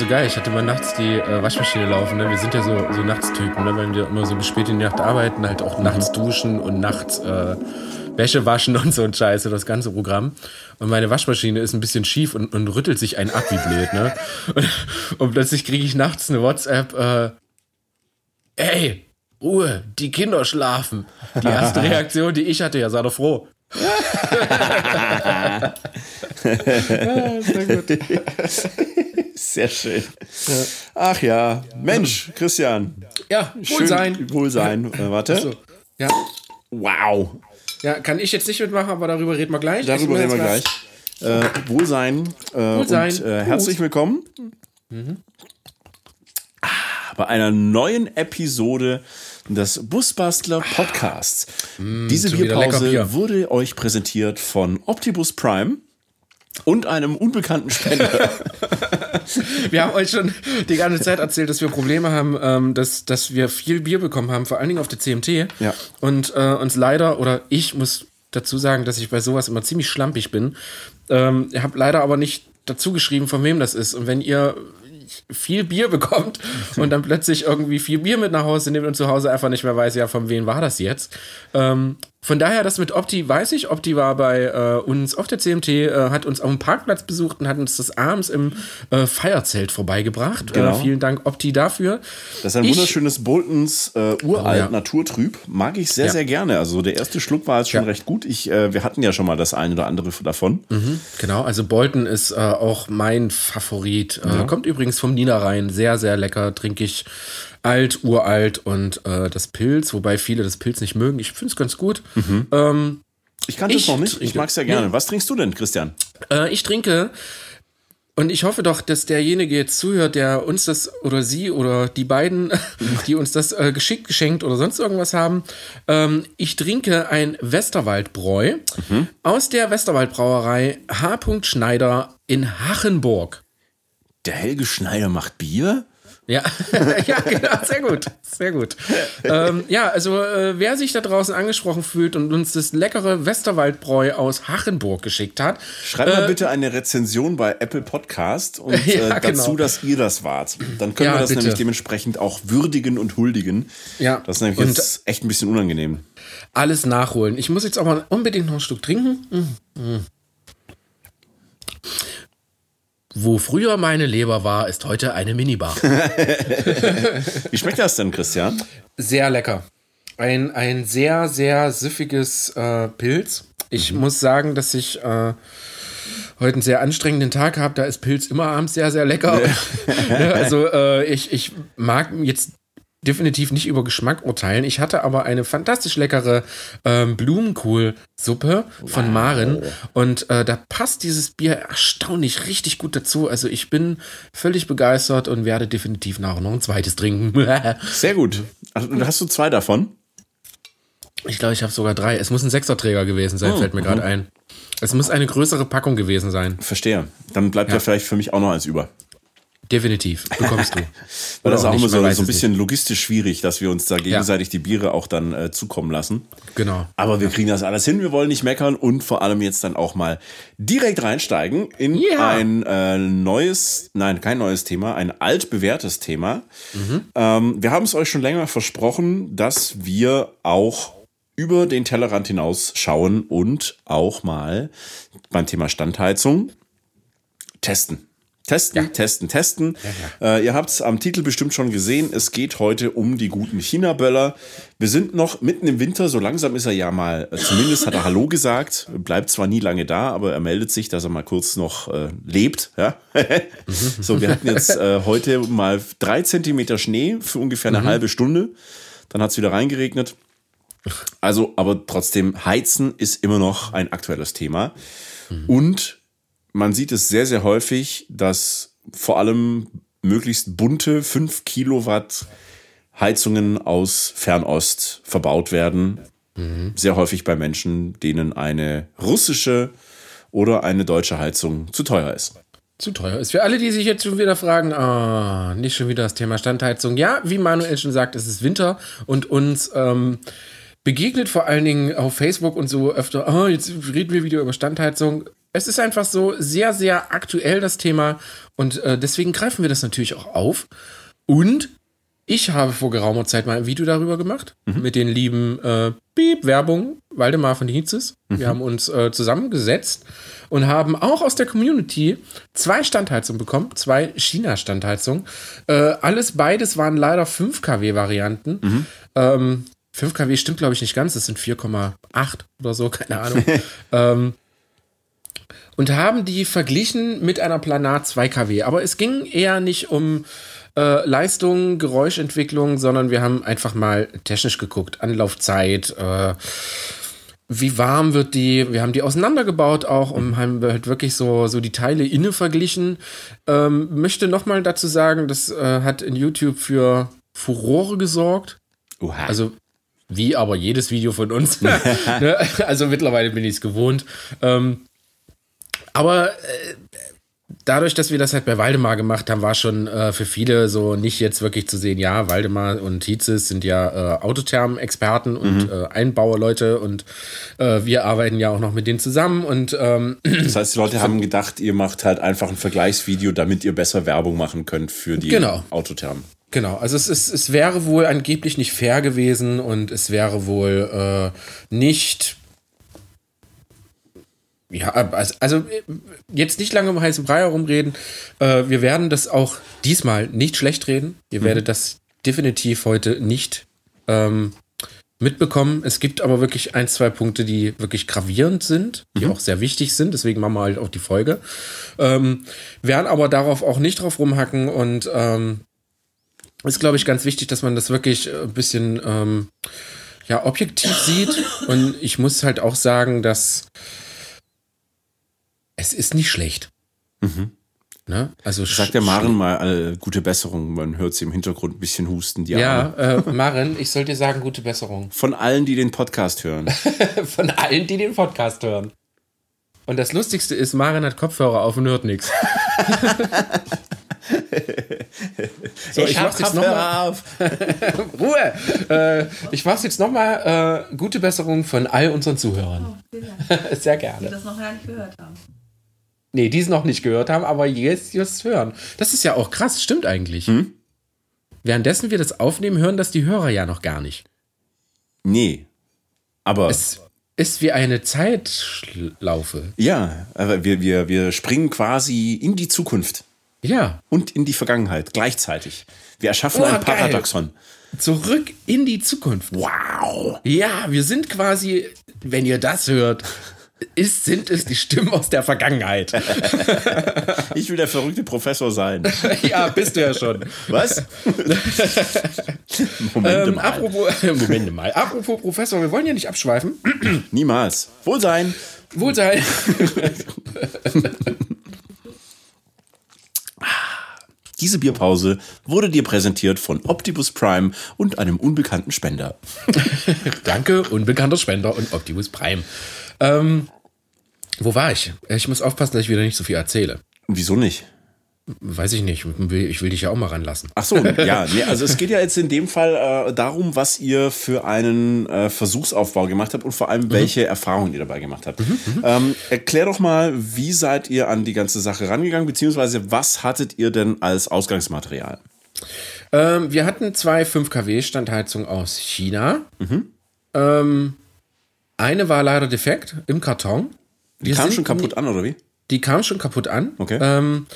so geil. Ich hatte mal nachts die äh, Waschmaschine laufen. Ne? Wir sind ja so, so Nachtstypen, ne? weil wir immer so bis spät in die Nacht arbeiten, halt auch nachts duschen und nachts äh, Wäsche waschen und so ein Scheiße, das ganze Programm. Und meine Waschmaschine ist ein bisschen schief und, und rüttelt sich ein ab wie blöd. Ne? Und, und plötzlich kriege ich nachts eine WhatsApp. Äh, Ey, Ruhe, die Kinder schlafen. Die erste Reaktion, die ich hatte, ja, sei doch froh. Ja, sehr gut. Sehr schön. Ach ja, Mensch, Christian. Ja, Wohlsein. Schön, Wohlsein. Äh, warte. So. Ja. Wow. Ja, kann ich jetzt nicht mitmachen, aber darüber reden wir gleich. Darüber reden wir gleich. Äh, Wohlsein. Äh, Wohlsein. Und, äh, herzlich willkommen. Mhm. Ah, bei einer neuen Episode des Busbastler Podcasts. Mm, Diese Bierpause Bier. wurde euch präsentiert von Optibus Prime und einem unbekannten Spender. wir haben euch schon die ganze Zeit erzählt, dass wir Probleme haben, ähm, dass, dass wir viel Bier bekommen haben, vor allen Dingen auf der CMT. Ja. Und äh, uns leider, oder ich muss dazu sagen, dass ich bei sowas immer ziemlich schlampig bin. Ähm, ich habe leider aber nicht dazu geschrieben, von wem das ist. Und wenn ihr viel Bier bekommt und dann plötzlich irgendwie viel Bier mit nach Hause nimmt und zu Hause einfach nicht mehr weiß, ja, von wem war das jetzt. Ähm, von daher, das mit Opti weiß ich. Opti war bei äh, uns auf der CMT, äh, hat uns auf dem Parkplatz besucht und hat uns das abends im äh, Feierzelt vorbeigebracht. Äh, genau. vielen Dank, Opti, dafür. Das ist ein ich, wunderschönes Boltons äh, uralt ja. Naturtrüb. Mag ich sehr, ja. sehr gerne. Also der erste Schluck war jetzt schon ja. recht gut. Ich, äh, wir hatten ja schon mal das eine oder andere davon. Mhm, genau, also Bolton ist auch mein Favorit. kommt übrigens vom Niederrhein. Sehr, sehr lecker. Trinke ich alt, uralt und äh, das Pilz, wobei viele das Pilz nicht mögen. Ich finde es ganz gut. Mhm. Ähm, ich kannte es noch nicht. Ich mag es ja gerne. Ja. Was trinkst du denn, Christian? Äh, ich trinke. Und ich hoffe doch, dass derjenige jetzt zuhört, der uns das oder sie oder die beiden, die uns das äh, geschickt, geschenkt oder sonst irgendwas haben. Ähm, ich trinke ein Westerwaldbräu mhm. aus der Westerwaldbrauerei H. Schneider in Hachenburg. Der Helge Schneider macht Bier? Ja, ja, genau, sehr gut, sehr gut. ähm, ja, also äh, wer sich da draußen angesprochen fühlt und uns das leckere Westerwaldbräu aus Hachenburg geschickt hat, schreibt mal äh, bitte eine Rezension bei Apple Podcast und ja, äh, dazu, genau. dass ihr das wart. Dann können ja, wir das bitte. nämlich dementsprechend auch würdigen und huldigen. Ja. Das ist nämlich und jetzt echt ein bisschen unangenehm. Alles nachholen. Ich muss jetzt auch mal unbedingt noch ein Stück trinken. Mhm. Wo früher meine Leber war, ist heute eine Minibar. Wie schmeckt das denn, Christian? Sehr lecker. Ein, ein sehr, sehr süffiges äh, Pilz. Ich mhm. muss sagen, dass ich äh, heute einen sehr anstrengenden Tag habe. Da ist Pilz immer abends sehr, sehr lecker. Ne, also äh, ich, ich mag jetzt definitiv nicht über Geschmack urteilen. Ich hatte aber eine fantastisch leckere ähm, Blumenkohlsuppe von wow. Maren und äh, da passt dieses Bier erstaunlich richtig gut dazu. Also ich bin völlig begeistert und werde definitiv nachher noch ein zweites trinken. Sehr gut. Also, hast du zwei davon? Ich glaube, ich habe sogar drei. Es muss ein Sechserträger gewesen sein, oh, fällt mir gerade ein. Es muss eine größere Packung gewesen sein. Verstehe. Dann bleibt ja, ja vielleicht für mich auch noch eins über. Definitiv, bekommst du. Weil das ist auch immer so, so ein bisschen nicht. logistisch schwierig, dass wir uns da gegenseitig ja. die Biere auch dann äh, zukommen lassen. Genau. Aber wir kriegen das alles hin, wir wollen nicht meckern und vor allem jetzt dann auch mal direkt reinsteigen in yeah. ein äh, neues, nein, kein neues Thema, ein altbewährtes Thema. Mhm. Ähm, wir haben es euch schon länger versprochen, dass wir auch über den Tellerrand hinaus schauen und auch mal beim Thema Standheizung testen. Testen, ja. testen, testen. Ja, ja. Äh, ihr habt es am Titel bestimmt schon gesehen. Es geht heute um die guten China-Böller. Wir sind noch mitten im Winter. So langsam ist er ja mal, äh, zumindest hat er Hallo gesagt. Bleibt zwar nie lange da, aber er meldet sich, dass er mal kurz noch äh, lebt. So, wir hatten jetzt äh, heute mal drei Zentimeter Schnee für ungefähr eine mhm. halbe Stunde. Dann hat es wieder reingeregnet. Also, aber trotzdem, Heizen ist immer noch ein aktuelles Thema. Mhm. Und man sieht es sehr, sehr häufig, dass vor allem möglichst bunte 5 Kilowatt Heizungen aus Fernost verbaut werden. Mhm. Sehr häufig bei Menschen, denen eine russische oder eine deutsche Heizung zu teuer ist. Zu teuer ist. Für alle, die sich jetzt schon wieder fragen, oh, nicht schon wieder das Thema Standheizung. Ja, wie Manuel schon sagt, es ist Winter und uns ähm, begegnet vor allen Dingen auf Facebook und so öfter, oh, jetzt reden wir wieder über Standheizung Es ist einfach so sehr, sehr aktuell das Thema und äh, deswegen greifen wir das natürlich auch auf. Und ich habe vor geraumer Zeit mal ein Video darüber gemacht mhm. mit den lieben äh, Piep, Werbung, Waldemar von Hietzes. Mhm. Wir haben uns äh, zusammengesetzt und haben auch aus der Community zwei Standheizungen bekommen, zwei China-Standheizungen. Äh, alles beides waren leider 5 kW-Varianten. Mhm. Ähm, 5 kW stimmt, glaube ich, nicht ganz. Das sind 4,8 oder so, keine Ahnung. ähm, und haben die verglichen mit einer Planar 2 kW. Aber es ging eher nicht um äh, Leistung, Geräuschentwicklung, sondern wir haben einfach mal technisch geguckt. Anlaufzeit, äh, wie warm wird die? Wir haben die auseinandergebaut auch und haben halt wirklich so, so die Teile inne verglichen. Ähm, möchte nochmal dazu sagen, das äh, hat in YouTube für Furore gesorgt. Oha. Also wie aber jedes Video von uns. Ne? also mittlerweile bin ich es gewohnt. Ähm, aber äh, dadurch, dass wir das halt bei Waldemar gemacht haben, war schon äh, für viele so nicht jetzt wirklich zu sehen, ja, Waldemar und Tietzes sind ja äh, Autotherm-Experten und mhm. äh, Einbauerleute und äh, wir arbeiten ja auch noch mit denen zusammen und ähm, Das heißt, die Leute haben gedacht, ihr macht halt einfach ein Vergleichsvideo, damit ihr besser Werbung machen könnt für die genau. Autotherm. Genau, also es, ist, es wäre wohl angeblich nicht fair gewesen und es wäre wohl äh, nicht ja, also jetzt nicht lange um heißen Brei herumreden. Äh, wir werden das auch diesmal nicht schlecht reden. Ihr mhm. werdet das definitiv heute nicht ähm, mitbekommen. Es gibt aber wirklich ein, zwei Punkte, die wirklich gravierend sind, die mhm. auch sehr wichtig sind. Deswegen machen wir halt auch die Folge. Ähm, werden aber darauf auch nicht drauf rumhacken und ähm, ist, glaube ich, ganz wichtig, dass man das wirklich ein bisschen ähm, ja, objektiv sieht. Und ich muss halt auch sagen, dass es ist nicht schlecht. Mhm. Ne? Also Sagt der Maren mal äh, gute Besserung. Man hört sie im Hintergrund ein bisschen husten. Die ja, äh, Maren, ich soll dir sagen, gute Besserung. Von allen, die den Podcast hören. Von allen, die den Podcast hören. Und das Lustigste ist, Maren hat Kopfhörer auf und hört nichts. so, ich, ich mach's jetzt nochmal auf. Ruhe! Äh, ich mach's jetzt nochmal. Äh, gute Besserung von all unseren Zuhörern. Oh, Sehr gerne. Die das noch gar nicht gehört haben. Nee, die es noch nicht gehört haben, aber jetzt, jetzt hören. Das ist ja auch krass, stimmt eigentlich. Hm? Währenddessen wir das aufnehmen, hören das die Hörer ja noch gar nicht. Nee. Aber. Es ist wie eine Zeitschlaufe. Ja, aber wir, wir, wir springen quasi in die Zukunft. Ja. Und in die Vergangenheit gleichzeitig. Wir erschaffen oh, ein Paradoxon. Geil. Zurück in die Zukunft. Wow. Ja, wir sind quasi, wenn ihr das hört, ist, sind es die Stimmen aus der Vergangenheit. ich will der verrückte Professor sein. ja, bist du ja schon. Was? Moment ähm, mal. Apropos, Moment mal. Apropos Professor, wir wollen ja nicht abschweifen. Niemals. Wohlsein. Wohlsein. Diese Bierpause wurde dir präsentiert von Optimus Prime und einem unbekannten Spender. Danke, unbekannter Spender und Optimus Prime. Ähm, wo war ich? Ich muss aufpassen, dass ich wieder nicht so viel erzähle. Wieso nicht? Weiß ich nicht. Ich will dich ja auch mal ranlassen. Ach so, ja. Nee, also es geht ja jetzt in dem Fall äh, darum, was ihr für einen äh, Versuchsaufbau gemacht habt und vor allem, mhm. welche Erfahrungen ihr dabei gemacht habt. Mhm, mhm, ähm, erklär doch mal, wie seid ihr an die ganze Sache rangegangen, beziehungsweise was hattet ihr denn als Ausgangsmaterial? Ähm, wir hatten zwei 5 kW Standheizungen aus China. Mhm. Ähm, eine war leider defekt im Karton. Die kam schon kaputt an, oder wie? Die kam schon kaputt an. Okay. Ähm,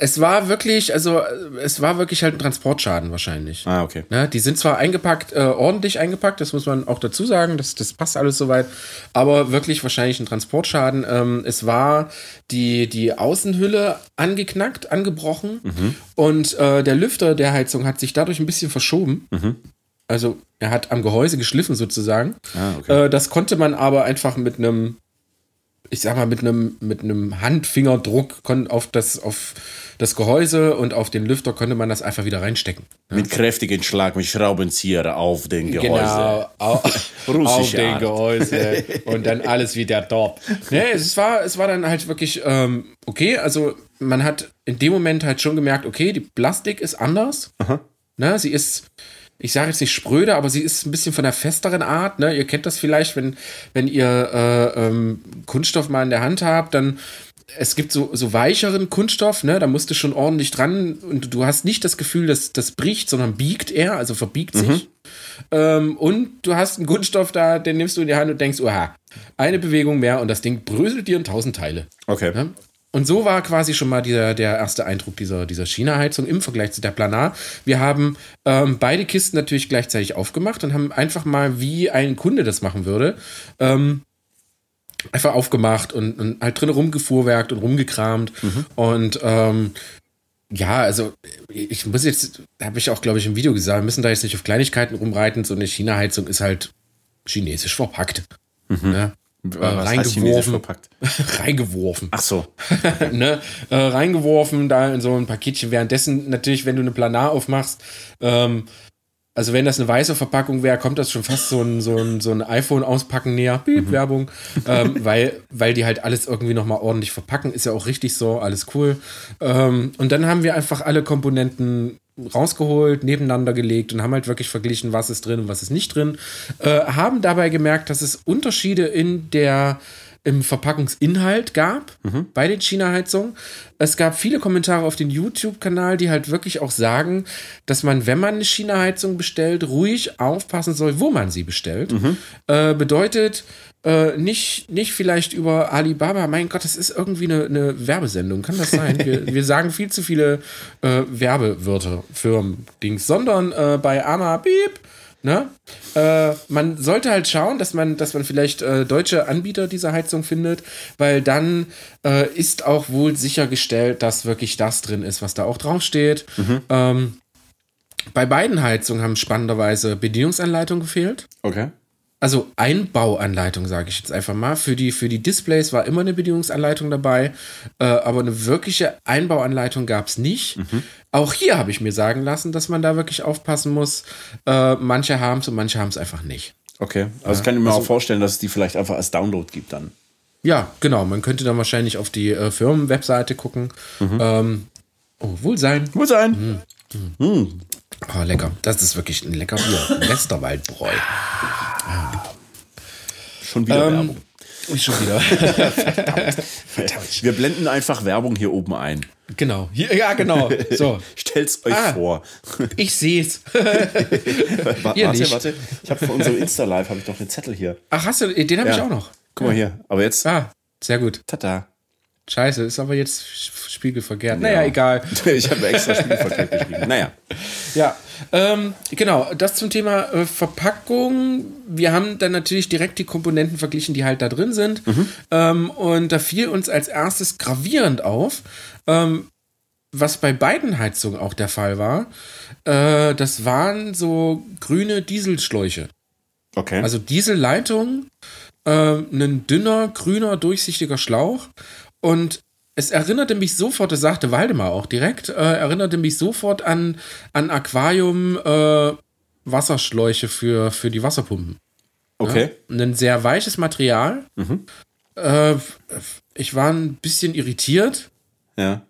es war wirklich, also es war wirklich halt ein Transportschaden wahrscheinlich. Ah, okay. Ja, die sind zwar eingepackt, äh, ordentlich eingepackt, das muss man auch dazu sagen, das, das passt alles soweit, aber wirklich wahrscheinlich ein Transportschaden. Ähm, es war die, die Außenhülle angeknackt, angebrochen mhm. und äh, der Lüfter der Heizung hat sich dadurch ein bisschen verschoben. Mhm. Also er hat am Gehäuse geschliffen sozusagen. Ah, okay. Äh, das konnte man aber einfach mit einem ich sag mal, mit einem, mit einem Handfingerdruck auf das, auf das Gehäuse und auf den Lüfter konnte man das einfach wieder reinstecken. Ja. Mit kräftigen Schlag mit Schraubenzieher auf den Gehäuse. Genau, auf, auf den Gehäuse und dann alles wieder dort. Nee, es war, es war dann halt wirklich ähm, okay. Also man hat in dem Moment halt schon gemerkt, okay, die Plastik ist anders. Aha. Na, sie ist ich sage jetzt nicht spröde, aber sie ist ein bisschen von der festeren Art. Ne? Ihr kennt das vielleicht, wenn, wenn ihr äh, ähm, Kunststoff mal in der Hand habt, dann es gibt so, so weicheren Kunststoff, ne? da musst du schon ordentlich dran und du hast nicht das Gefühl, dass das bricht, sondern biegt er, also verbiegt sich. Mhm. Ähm, und du hast einen Kunststoff da, den nimmst du in die Hand und denkst, oha, eine Bewegung mehr und das Ding bröselt dir in tausend Teile. Okay. Ne? Und so war quasi schon mal dieser, der erste Eindruck dieser, dieser China-Heizung im Vergleich zu der Planar. Wir haben ähm, beide Kisten natürlich gleichzeitig aufgemacht und haben einfach mal, wie ein Kunde das machen würde, ähm, einfach aufgemacht und, und halt drin rumgefuhrwerkt und rumgekramt. Mhm. Und ähm, ja, also ich muss jetzt, habe ich auch, glaube ich, im Video gesagt, wir müssen da jetzt nicht auf Kleinigkeiten rumreiten. So eine China-Heizung ist halt chinesisch verpackt. Mhm. Ne? Äh, reingeworfen. reingeworfen. Ach so. ne? Äh, reingeworfen, da in so ein Paketchen. Währenddessen natürlich, wenn du eine Planar aufmachst, ähm, also wenn das eine weiße Verpackung wäre, kommt das schon fast so ein, so ein, so ein iPhone auspacken näher. Piep, mhm. Werbung. Ähm, weil, weil die halt alles irgendwie nochmal ordentlich verpacken. Ist ja auch richtig so, alles cool. Ähm, und dann haben wir einfach alle Komponenten rausgeholt, nebeneinander gelegt und haben halt wirklich verglichen, was ist drin und was ist nicht drin. Äh, haben dabei gemerkt, dass es Unterschiede in der im Verpackungsinhalt gab mhm. bei den China-Heizungen. Es gab viele Kommentare auf den YouTube-Kanal, die halt wirklich auch sagen, dass man, wenn man eine China-Heizung bestellt, ruhig aufpassen soll, wo man sie bestellt. Mhm. Äh, bedeutet, äh, nicht, nicht vielleicht über Alibaba, mein Gott, das ist irgendwie eine, eine Werbesendung, kann das sein? Wir, wir sagen viel zu viele äh, Werbewörter, Firmen-Dings, sondern äh, bei Ama Beep Ne? Äh, man sollte halt schauen, dass man, dass man vielleicht äh, deutsche Anbieter dieser Heizung findet, weil dann äh, ist auch wohl sichergestellt, dass wirklich das drin ist, was da auch draufsteht. Mhm. Ähm, bei beiden Heizungen haben spannenderweise Bedienungsanleitungen gefehlt. Okay also Einbauanleitung, sage ich jetzt einfach mal. Für die, für die Displays war immer eine Bedienungsanleitung dabei, äh, aber eine wirkliche Einbauanleitung gab es nicht. Mhm. Auch hier habe ich mir sagen lassen, dass man da wirklich aufpassen muss. Äh, manche haben es und manche haben es einfach nicht. Okay, also ja, kann ich mir also, auch vorstellen, dass es die vielleicht einfach als Download gibt dann. Ja, genau. Man könnte dann wahrscheinlich auf die äh, Firmenwebseite gucken. Mhm. Ähm, oh, Wohlsein. Wohlsein. Mhm. Mhm. Oh, lecker. Das ist wirklich ein lecker Bier. Westerwaldbräu. Schon wieder ähm, Werbung. Schon wieder. Verdammt. Verdammt. Wir blenden einfach Werbung hier oben ein. Genau. Ja, genau. So. Stellt's euch ah, vor. Ich seh's. warte, nicht. warte. Ich habe für unsere Insta-Live habe ich noch einen Zettel hier. Ach, hast du? Den habe ja. ich auch noch. Guck mal hier. Aber jetzt. Ah, sehr gut. Tada. Scheiße, ist aber jetzt spiegelverkehrt. Naja, ja. egal. ich habe extra spiegelverkehrt geschrieben. Naja. Ja, ähm, genau, das zum Thema äh, Verpackung. Wir haben dann natürlich direkt die Komponenten verglichen, die halt da drin sind. Mhm. Ähm, und da fiel uns als erstes gravierend auf, ähm, was bei beiden Heizungen auch der Fall war. Äh, das waren so grüne Dieselschläuche. Okay. Also Dieselleitung, äh, ein dünner, grüner, durchsichtiger Schlauch und es erinnerte mich sofort, das sagte Waldemar auch direkt, äh, erinnerte mich sofort an, an Aquarium äh, Wasserschläuche für, für die Wasserpumpen. Okay. Ja? Ein sehr weiches Material. Mhm. Äh, ich war ein bisschen irritiert. Ja.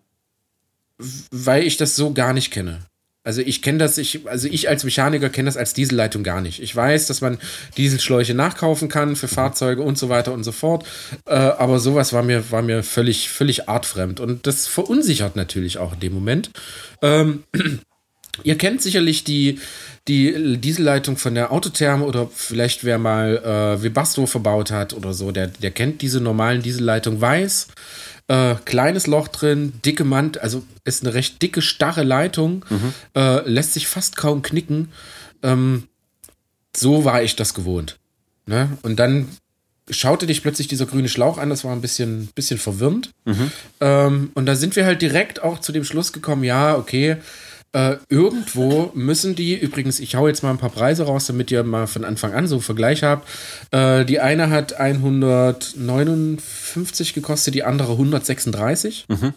Weil ich das so gar nicht kenne. Also ich kenne das, ich, also ich als Mechaniker kenne das als Dieselleitung gar nicht. Ich weiß, dass man Dieselschläuche nachkaufen kann für Fahrzeuge und so weiter und so fort. Äh, aber sowas war mir, war mir völlig, völlig artfremd. Und das verunsichert natürlich auch in dem Moment. Ähm, ihr kennt sicherlich die, die Dieselleitung von der Autotherme oder vielleicht wer mal äh, Webasto verbaut hat oder so, der, der kennt diese normalen Dieselleitungen weiß. Äh, kleines Loch drin, dicke Mand, also ist eine recht dicke, starre Leitung, mhm. äh, lässt sich fast kaum knicken. Ähm, so war ich das gewohnt. Ne? Und dann schaute dich plötzlich dieser grüne Schlauch an, das war ein bisschen, bisschen verwirrend. Mhm. Ähm, und da sind wir halt direkt auch zu dem Schluss gekommen, ja, okay, äh, irgendwo müssen die, übrigens, ich hau jetzt mal ein paar Preise raus, damit ihr mal von Anfang an so einen Vergleich habt. Äh, die eine hat 159 gekostet, die andere 136 mhm.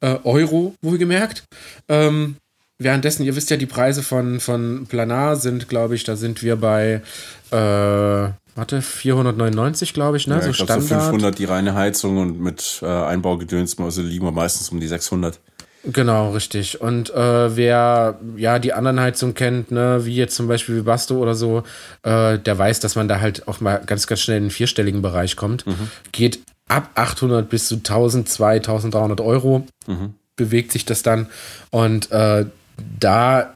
äh, Euro, wohlgemerkt. Ähm, währenddessen, ihr wisst ja, die Preise von, von Planar sind, glaube ich, da sind wir bei, äh, warte, 499, glaube ich, ne? Ja, so ich glaub, Standard. So 500 die reine Heizung und mit äh, Einbaugedöns, also liegen wir meistens um die 600. Genau, richtig. Und äh, wer ja die anderen Heizungen kennt, ne, wie jetzt zum Beispiel Basto oder so, äh, der weiß, dass man da halt auch mal ganz, ganz schnell in den vierstelligen Bereich kommt. Mhm. Geht ab 800 bis zu 1000, 2300 Euro mhm. bewegt sich das dann. Und äh, da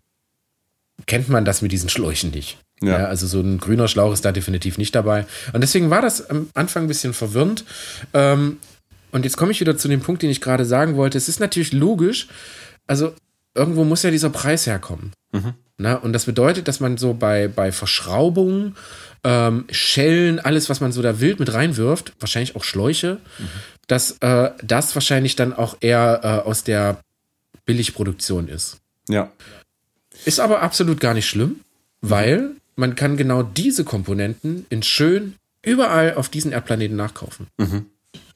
kennt man das mit diesen Schläuchen nicht. Ja. ja. also so ein grüner Schlauch ist da definitiv nicht dabei. Und deswegen war das am Anfang ein bisschen verwirrend. Ähm, und jetzt komme ich wieder zu dem Punkt, den ich gerade sagen wollte. Es ist natürlich logisch, also irgendwo muss ja dieser Preis herkommen. Mhm. Na, und das bedeutet, dass man so bei, bei Verschraubungen, ähm, Schellen, alles, was man so da wild mit reinwirft, wahrscheinlich auch Schläuche, mhm. dass äh, das wahrscheinlich dann auch eher äh, aus der Billigproduktion ist. Ja. Ist aber absolut gar nicht schlimm, weil man kann genau diese Komponenten in schön überall auf diesen Erdplaneten nachkaufen. Mhm.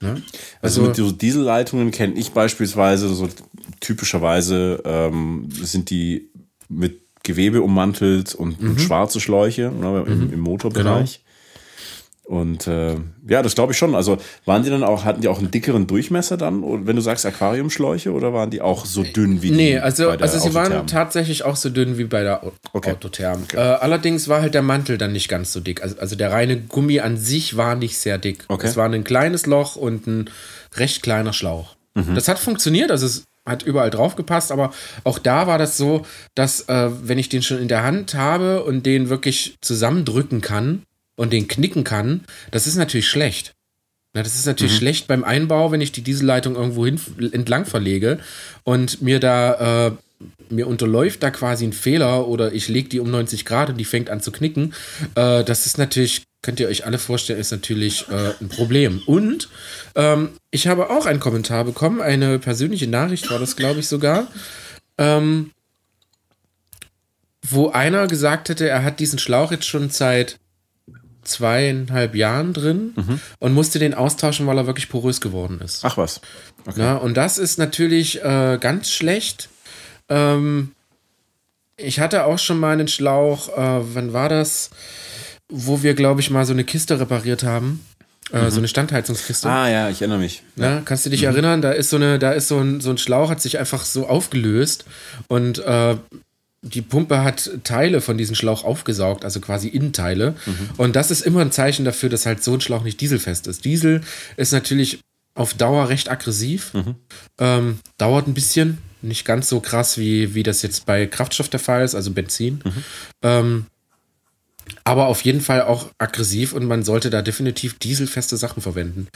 Ne? Also, also, mit so Dieselleitungen kenne ich beispielsweise so typischerweise ähm, sind die mit Gewebe ummantelt und, mhm. und schwarze Schläuche ne, im, mhm. im Motorbereich. Und äh, ja, das glaube ich schon. Also waren die dann auch, hatten die auch einen dickeren Durchmesser dann, wenn du sagst Aquariumschläuche, oder waren die auch so dünn wie die? Nee, also, also sie waren tatsächlich auch so dünn wie bei der okay. Autotherm. Okay. Äh, allerdings war halt der Mantel dann nicht ganz so dick. Also, also der reine Gummi an sich war nicht sehr dick. Okay. Es war ein kleines Loch und ein recht kleiner Schlauch. Mhm. Das hat funktioniert, also es hat überall drauf gepasst, aber auch da war das so, dass äh, wenn ich den schon in der Hand habe und den wirklich zusammendrücken kann, und den knicken kann, das ist natürlich schlecht. Na, das ist natürlich mhm. schlecht beim Einbau, wenn ich die Dieselleitung irgendwo hin, entlang verlege und mir da äh, mir unterläuft da quasi ein Fehler oder ich lege die um 90 Grad und die fängt an zu knicken. Äh, das ist natürlich, könnt ihr euch alle vorstellen, ist natürlich äh, ein Problem. Und ähm, ich habe auch einen Kommentar bekommen, eine persönliche Nachricht war das, glaube ich, sogar. Ähm, wo einer gesagt hätte, er hat diesen Schlauch jetzt schon seit zweieinhalb Jahren drin mhm. und musste den austauschen, weil er wirklich porös geworden ist. Ach was. Okay. Ja, und das ist natürlich äh, ganz schlecht. Ähm, ich hatte auch schon mal einen Schlauch, äh, wann war das? Wo wir, glaube ich, mal so eine Kiste repariert haben. Äh, mhm. So eine Standheizungskiste. Ah ja, ich erinnere mich. Ja kannst du dich mhm. erinnern? Da ist so eine, da ist so ein, so ein Schlauch, hat sich einfach so aufgelöst und äh, die Pumpe hat Teile von diesem Schlauch aufgesaugt, also quasi Innenteile. Mhm. Und das ist immer ein Zeichen dafür, dass halt so ein Schlauch nicht dieselfest ist. Diesel ist natürlich auf Dauer recht aggressiv, mhm. ähm, dauert ein bisschen, nicht ganz so krass, wie, wie das jetzt bei Kraftstoff der Fall ist, also Benzin. Mhm. Ähm, aber auf jeden Fall auch aggressiv und man sollte da definitiv dieselfeste Sachen verwenden.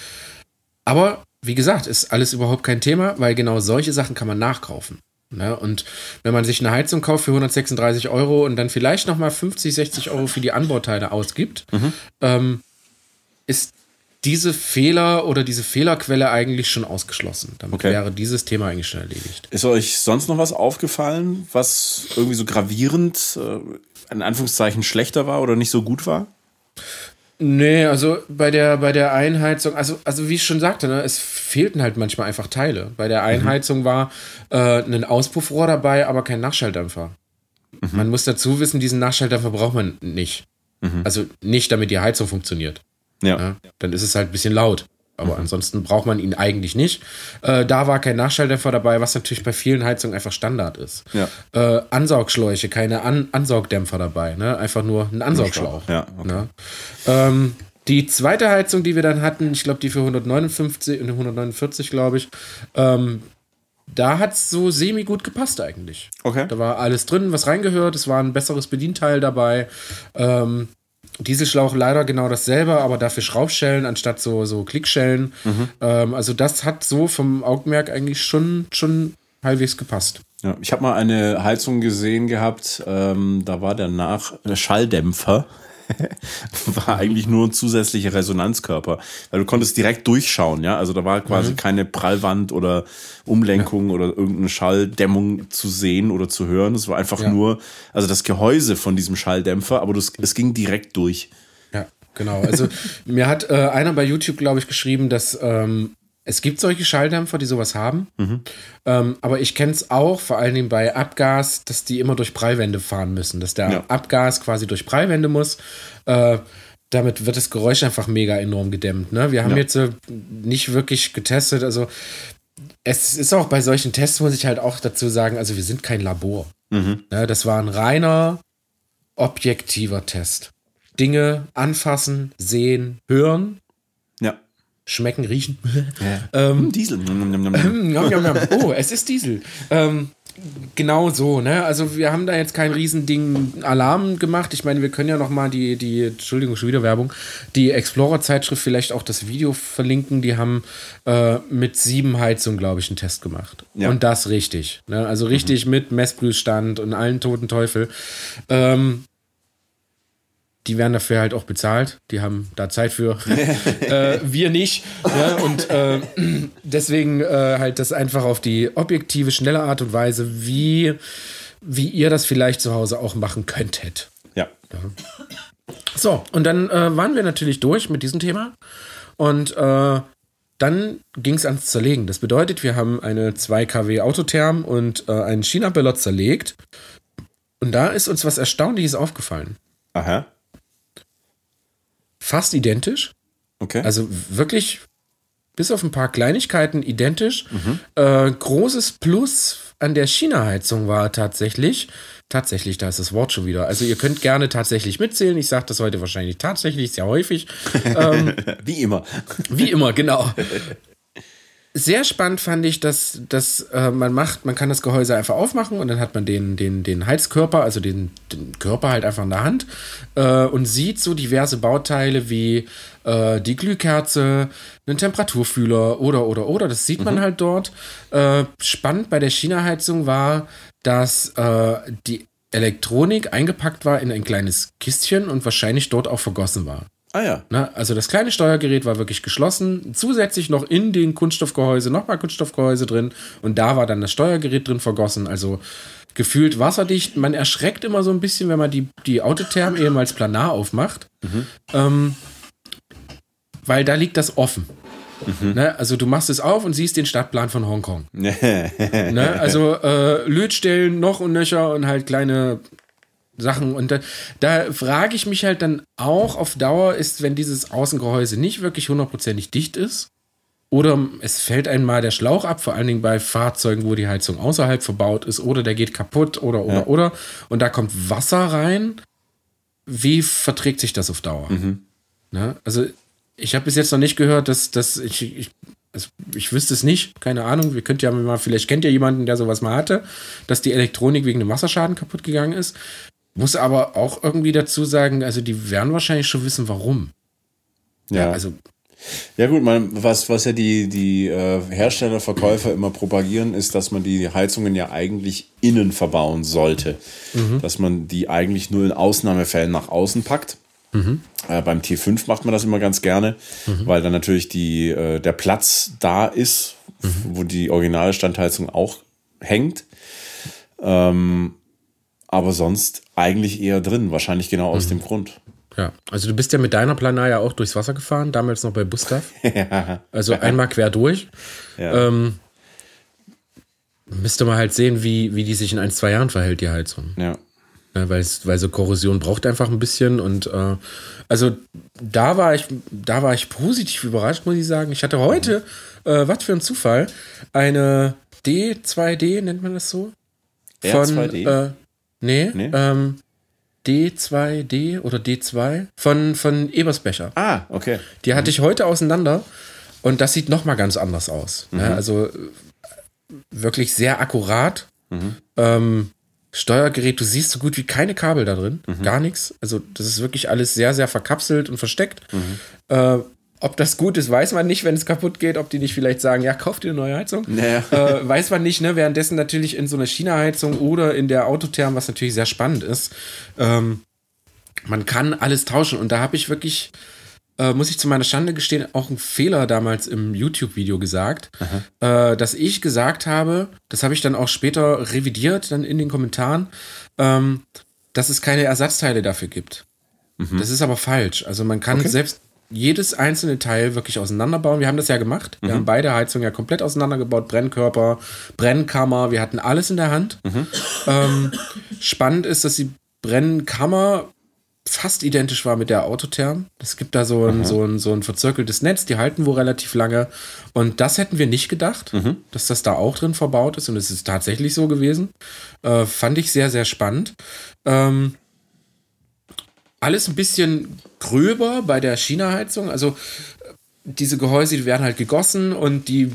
Aber wie gesagt, ist alles überhaupt kein Thema, weil genau solche Sachen kann man nachkaufen. Ne? Und wenn man sich eine Heizung kauft für 136 Euro und dann vielleicht nochmal 50, 60 Euro für die Anbauteile ausgibt, mhm. ähm, ist diese Fehler oder diese Fehlerquelle eigentlich schon ausgeschlossen. Damit okay. wäre dieses Thema eigentlich schon erledigt. Ist euch sonst noch was aufgefallen, was irgendwie so gravierend, äh, in Anführungszeichen, schlechter war oder nicht so gut war? Nee, also bei der, bei der Einheizung, also, also wie ich schon sagte, ne, es fehlten halt manchmal einfach Teile. Bei der mhm. Einheizung mhm. war äh, ein Auspuffrohr dabei, aber kein Nachschalldämpfer. Mhm. Man muss dazu wissen, diesen Nachschalldämpfer braucht man nicht. Mhm. Also nicht, damit die Heizung funktioniert. Ja. ja. Dann ist es halt ein bisschen laut. Aber mhm. ansonsten braucht man ihn eigentlich nicht. Äh, da war kein Nachschalldämpfer dabei, was natürlich bei vielen Heizungen einfach Standard ist. Ja. Äh, Ansaugschläuche, keine An Ansaugdämpfer dabei, ne? Einfach nur ein Ansaugschlauch. Ja, okay. ne? ähm, die zweite Heizung, die wir dann hatten, ich glaube, die für 159, 149, glaube ich, ähm, da hat es so semi gut gepasst eigentlich. Okay. Da war alles drin, was reingehört. Es war ein besseres Bedienteil dabei. Ähm, Dieselschlauch leider genau dasselbe, aber dafür Schraubschellen anstatt so, so Klickschellen. Mhm. Ähm, also das hat so vom Augenmerk eigentlich schon, schon halbwegs gepasst. Ja, ich habe mal eine Heizung gesehen gehabt, ähm, da war der Nach der Schalldämpfer war eigentlich nur ein zusätzlicher Resonanzkörper, weil du konntest direkt durchschauen, ja, also da war quasi mhm. keine Prallwand oder Umlenkung ja. oder irgendeine Schalldämmung zu sehen oder zu hören. Es war einfach ja. nur, also das Gehäuse von diesem Schalldämpfer, aber das, es ging direkt durch. Ja, genau. Also mir hat äh, einer bei YouTube, glaube ich, geschrieben, dass ähm, es gibt solche Schalldämpfer, die sowas haben. Mhm. Ähm, aber ich kenne es auch, vor allen Dingen bei Abgas, dass die immer durch Prallwände fahren müssen. Dass der ja. Abgas quasi durch Prallwände muss. Äh, damit wird das Geräusch einfach mega enorm gedämmt. Ne? Wir haben ja. jetzt äh, nicht wirklich getestet. Also es ist auch bei solchen Tests, muss ich halt auch dazu sagen, also wir sind kein Labor. Mhm. Ja, das war ein reiner, objektiver Test. Dinge anfassen, sehen, hören. Schmecken, riechen. Ja. ähm, Diesel. oh, es ist Diesel. Ähm, genau so, ne? Also wir haben da jetzt kein Riesending Alarm gemacht. Ich meine, wir können ja noch mal die, die, Entschuldigung, schon wieder Werbung, die Explorer-Zeitschrift vielleicht auch das Video verlinken. Die haben äh, mit sieben Heizungen, glaube ich, einen Test gemacht. Ja. Und das richtig. Ne? Also richtig mhm. mit Messprüfstand und allen toten Teufel. Ähm, die werden dafür halt auch bezahlt. Die haben da Zeit für. äh, wir nicht. Ja, und äh, deswegen äh, halt das einfach auf die objektive, schnelle Art und Weise, wie, wie ihr das vielleicht zu Hause auch machen könntet. Ja. ja. So, und dann äh, waren wir natürlich durch mit diesem Thema. Und äh, dann ging es ans Zerlegen. Das bedeutet, wir haben eine 2 kW Autotherm und äh, einen China-Bellot zerlegt. Und da ist uns was Erstaunliches aufgefallen. Aha fast identisch. Okay. Also wirklich bis auf ein paar Kleinigkeiten identisch. Mhm. Äh, großes Plus an der China-Heizung war tatsächlich, tatsächlich, da ist das Wort schon wieder. Also ihr könnt gerne tatsächlich mitzählen. Ich sage das heute wahrscheinlich tatsächlich, sehr häufig. Ähm, wie immer. Wie immer, genau. Sehr spannend fand ich, dass, dass äh, man macht, man kann das Gehäuse einfach aufmachen und dann hat man den, den, den Heizkörper, also den, den Körper halt einfach in der Hand äh, und sieht so diverse Bauteile wie äh, die Glühkerze, einen Temperaturfühler oder oder oder. Das sieht man mhm. halt dort. Äh, spannend bei der China-Heizung war, dass äh, die Elektronik eingepackt war in ein kleines Kistchen und wahrscheinlich dort auch vergossen war. Ah ja. Na, also das kleine Steuergerät war wirklich geschlossen. Zusätzlich noch in den Kunststoffgehäuse nochmal Kunststoffgehäuse drin. Und da war dann das Steuergerät drin vergossen. Also gefühlt wasserdicht. Man erschreckt immer so ein bisschen, wenn man die, die Autotherm ehemals planar aufmacht. Mhm. Ähm, weil da liegt das offen. Mhm. Ne? Also du machst es auf und siehst den Stadtplan von Hongkong. ne? Also äh, Lötstellen noch und nöcher und halt kleine Sachen. Und da, da frage ich mich halt dann auch auf Dauer, ist, wenn dieses Außengehäuse nicht wirklich hundertprozentig dicht ist, oder es fällt einmal der Schlauch ab, vor allen Dingen bei Fahrzeugen, wo die Heizung außerhalb verbaut ist, oder der geht kaputt, oder, oder, ja. oder, und da kommt Wasser rein. Wie verträgt sich das auf Dauer? Mhm. Ne? Also, ich habe bis jetzt noch nicht gehört, dass, dass ich, ich also ich wüsste es nicht, keine Ahnung. Wir könnt ja mal, vielleicht kennt ihr jemanden, der sowas mal hatte, dass die Elektronik wegen einem Wasserschaden kaputt gegangen ist. Muss aber auch irgendwie dazu sagen, also die werden wahrscheinlich schon wissen, warum. Ja, ja also. Ja gut, man, was, was ja die, die äh, Hersteller, Verkäufer immer propagieren, ist, dass man die Heizungen ja eigentlich innen verbauen sollte. Mhm. Dass man die eigentlich nur in Ausnahmefällen nach außen packt. Mhm. Äh, beim T5 macht man das immer ganz gerne, mhm. weil dann natürlich die, äh, der Platz da ist, mhm. wo die originale Standheizung auch hängt. Ähm, aber sonst eigentlich eher drin, wahrscheinlich genau aus mhm. dem Grund. Ja, also du bist ja mit deiner Planar ja auch durchs Wasser gefahren, damals noch bei Gustav. ja. Also einmal quer durch. Ja. Ähm, müsste man halt sehen, wie, wie die sich in ein, zwei Jahren verhält, die Heizung. Ja. ja weil, weil so Korrosion braucht einfach ein bisschen und äh, also da war ich, da war ich positiv überrascht, muss ich sagen. Ich hatte heute, mhm. äh, was für ein Zufall, eine D2D, nennt man das so? Von, R2D? Äh, Nee, nee? Ähm, D2D oder D2 von, von Ebersbecher. Ah, okay. Die hatte ich heute auseinander und das sieht nochmal ganz anders aus. Ne? Mhm. Ne? Also wirklich sehr akkurat. Mhm. Ähm, Steuergerät, du siehst so gut wie keine Kabel da drin, mhm. gar nichts. Also das ist wirklich alles sehr, sehr verkapselt und versteckt. Mhm. Äh, ob das gut ist, weiß man nicht, wenn es kaputt geht. Ob die nicht vielleicht sagen, ja, kauft ihr eine neue Heizung? Naja. Äh, weiß man nicht, ne? Währenddessen natürlich in so einer China-Heizung oder in der Autotherm, was natürlich sehr spannend ist, ähm, man kann alles tauschen. Und da habe ich wirklich, äh, muss ich zu meiner Schande gestehen, auch einen Fehler damals im YouTube-Video gesagt, äh, dass ich gesagt habe, das habe ich dann auch später revidiert, dann in den Kommentaren, ähm, dass es keine Ersatzteile dafür gibt. Mhm. Das ist aber falsch. Also man kann okay. selbst jedes einzelne Teil wirklich auseinanderbauen. Wir haben das ja gemacht. Wir mhm. haben beide Heizungen ja komplett auseinandergebaut. Brennkörper, Brennkammer, wir hatten alles in der Hand. Mhm. Ähm, spannend ist, dass die Brennkammer fast identisch war mit der Autotherm. Es gibt da so ein, so, ein, so ein verzirkeltes Netz, die halten wohl relativ lange. Und das hätten wir nicht gedacht, mhm. dass das da auch drin verbaut ist. Und es ist tatsächlich so gewesen. Äh, fand ich sehr, sehr spannend. Ähm, alles ein bisschen gröber bei der China-Heizung. Also diese Gehäuse, die werden halt gegossen und die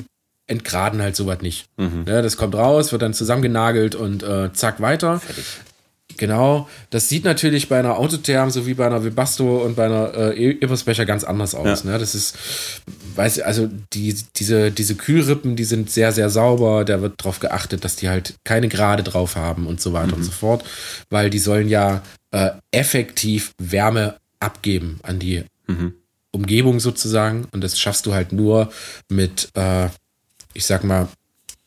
entgraden halt sowas nicht. Mhm. Ja, das kommt raus, wird dann zusammengenagelt und äh, zack weiter. Fertig. Genau, das sieht natürlich bei einer Autotherm so wie bei einer Webasto und bei einer äh, Ebersbecher ganz anders aus. Ja. Ne? Das ist, weiß also die, diese, diese Kühlrippen, die sind sehr, sehr sauber. Da wird darauf geachtet, dass die halt keine Gerade drauf haben und so weiter mhm. und so fort, weil die sollen ja äh, effektiv Wärme abgeben an die mhm. Umgebung sozusagen. Und das schaffst du halt nur mit, äh, ich sag mal,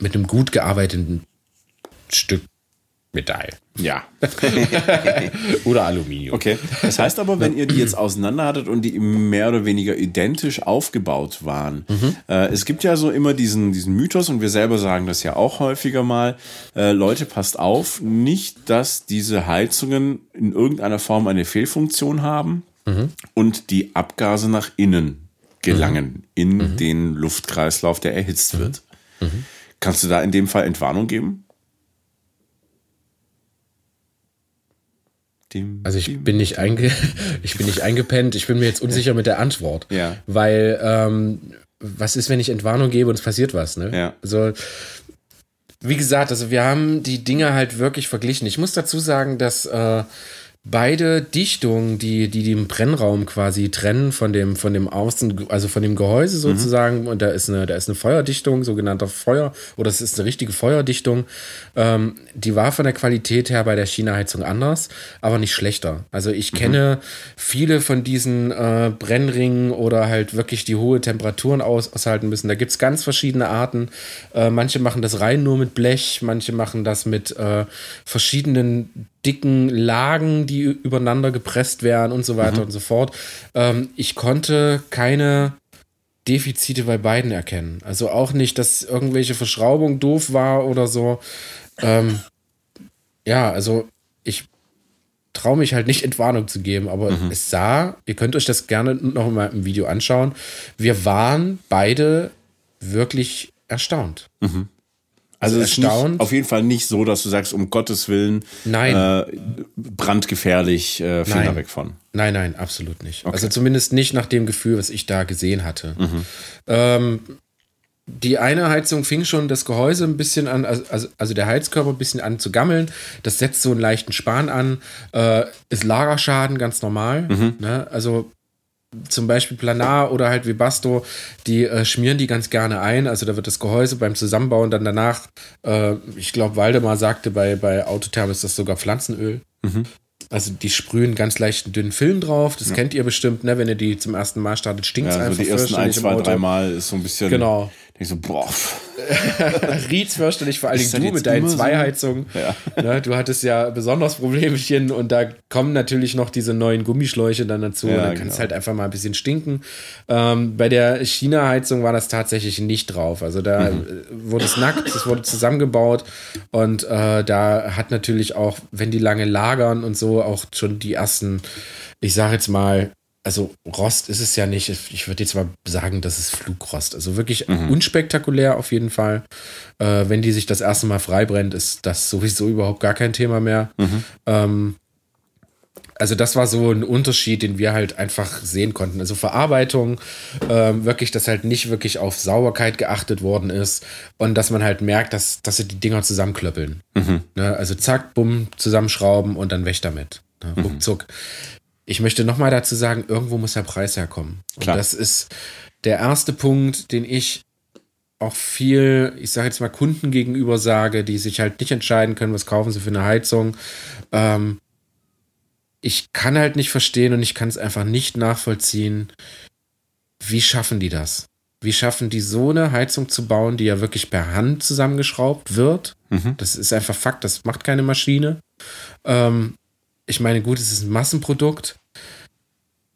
mit einem gut gearbeiteten Stück Metall. Ja. oder Aluminium. Okay. Das heißt aber, wenn ihr die jetzt auseinander hattet und die mehr oder weniger identisch aufgebaut waren, mhm. äh, es gibt ja so immer diesen, diesen Mythos und wir selber sagen das ja auch häufiger mal, äh, Leute, passt auf, nicht, dass diese Heizungen in irgendeiner Form eine Fehlfunktion haben mhm. und die Abgase nach innen gelangen, mhm. in den Luftkreislauf, der erhitzt wird. Kannst du da in dem Fall Entwarnung geben? Also ich bin nicht einge ich bin nicht eingepennt, ich bin mir jetzt unsicher mit der Antwort. Ja. Weil ähm, was ist, wenn ich Entwarnung gebe und es passiert was, ne? Ja. Also wie gesagt, also wir haben die Dinge halt wirklich verglichen. Ich muss dazu sagen, dass äh, beide Dichtungen, die, die den Brennraum quasi trennen von dem, von dem Außen, also von dem Gehäuse sozusagen, mhm. und da ist eine, da ist eine Feuerdichtung, sogenannter Feuer, oder es ist eine richtige Feuerdichtung, ähm, die war von der Qualität her bei der China-Heizung anders, aber nicht schlechter. Also ich mhm. kenne viele von diesen äh, Brennringen oder halt wirklich die hohe Temperaturen aus, aushalten müssen. Da gibt es ganz verschiedene Arten. Äh, manche machen das rein nur mit Blech, manche machen das mit äh, verschiedenen dicken Lagen, die übereinander gepresst werden und so weiter mhm. und so fort. Ähm, ich konnte keine Defizite bei beiden erkennen. Also auch nicht, dass irgendwelche Verschraubung doof war oder so. Ähm, ja, also ich traue mich halt nicht Entwarnung zu geben, aber mhm. es sah, ihr könnt euch das gerne noch mal im Video anschauen. Wir waren beide wirklich erstaunt. Mhm. Also, also es ist nicht, auf jeden Fall nicht so, dass du sagst, um Gottes Willen, nein. Äh, brandgefährlich, äh, Finger nein. weg von. Nein, nein, absolut nicht. Okay. Also zumindest nicht nach dem Gefühl, was ich da gesehen hatte. Mhm. Ähm, die eine Heizung fing schon das Gehäuse ein bisschen an, also, also der Heizkörper ein bisschen an zu gammeln. Das setzt so einen leichten Span an. Äh, ist Lagerschaden ganz normal. Mhm. Ne? Also zum Beispiel Planar oder halt Webasto, die äh, schmieren die ganz gerne ein. Also da wird das Gehäuse beim Zusammenbauen dann danach, äh, ich glaube, Waldemar sagte, bei, bei Autotherm ist das sogar Pflanzenöl. Mhm. Also die sprühen ganz leicht einen dünnen Film drauf. Das ja. kennt ihr bestimmt, ne? Wenn ihr die zum ersten Mal startet, stinkt es ja, also einfach. Die ersten ein, zwei, drei Mal ist so ein bisschen. Genau. Ich so, boah. Rietz fürchterlich, vor allen Dingen du mit deinen Zweiheizungen. So? Ja. Ne, du hattest ja besonders Problemchen und da kommen natürlich noch diese neuen Gummischläuche dann dazu. Ja, und dann kann es genau. halt einfach mal ein bisschen stinken. Ähm, bei der China-Heizung war das tatsächlich nicht drauf. Also da mhm. wurde es nackt, es wurde zusammengebaut und äh, da hat natürlich auch, wenn die lange lagern und so, auch schon die ersten, ich sage jetzt mal, also Rost ist es ja nicht. Ich würde jetzt mal sagen, das ist Flugrost. Also wirklich mhm. unspektakulär auf jeden Fall. Äh, wenn die sich das erste Mal frei brennt, ist das sowieso überhaupt gar kein Thema mehr. Mhm. Ähm, also das war so ein Unterschied, den wir halt einfach sehen konnten. Also Verarbeitung, ähm, wirklich, dass halt nicht wirklich auf Sauberkeit geachtet worden ist und dass man halt merkt, dass, dass sie die Dinger zusammenklöppeln. Mhm. Ne? Also zack, bumm, zusammenschrauben und dann weg damit. Ne? Mhm. Ich möchte nochmal dazu sagen, irgendwo muss der Preis herkommen. Klar. Und das ist der erste Punkt, den ich auch viel, ich sage jetzt mal Kunden gegenüber sage, die sich halt nicht entscheiden können, was kaufen sie für eine Heizung. Ähm, ich kann halt nicht verstehen und ich kann es einfach nicht nachvollziehen, wie schaffen die das? Wie schaffen die so eine Heizung zu bauen, die ja wirklich per Hand zusammengeschraubt wird? Mhm. Das ist einfach Fakt, das macht keine Maschine. Ähm, ich meine, gut, es ist ein Massenprodukt,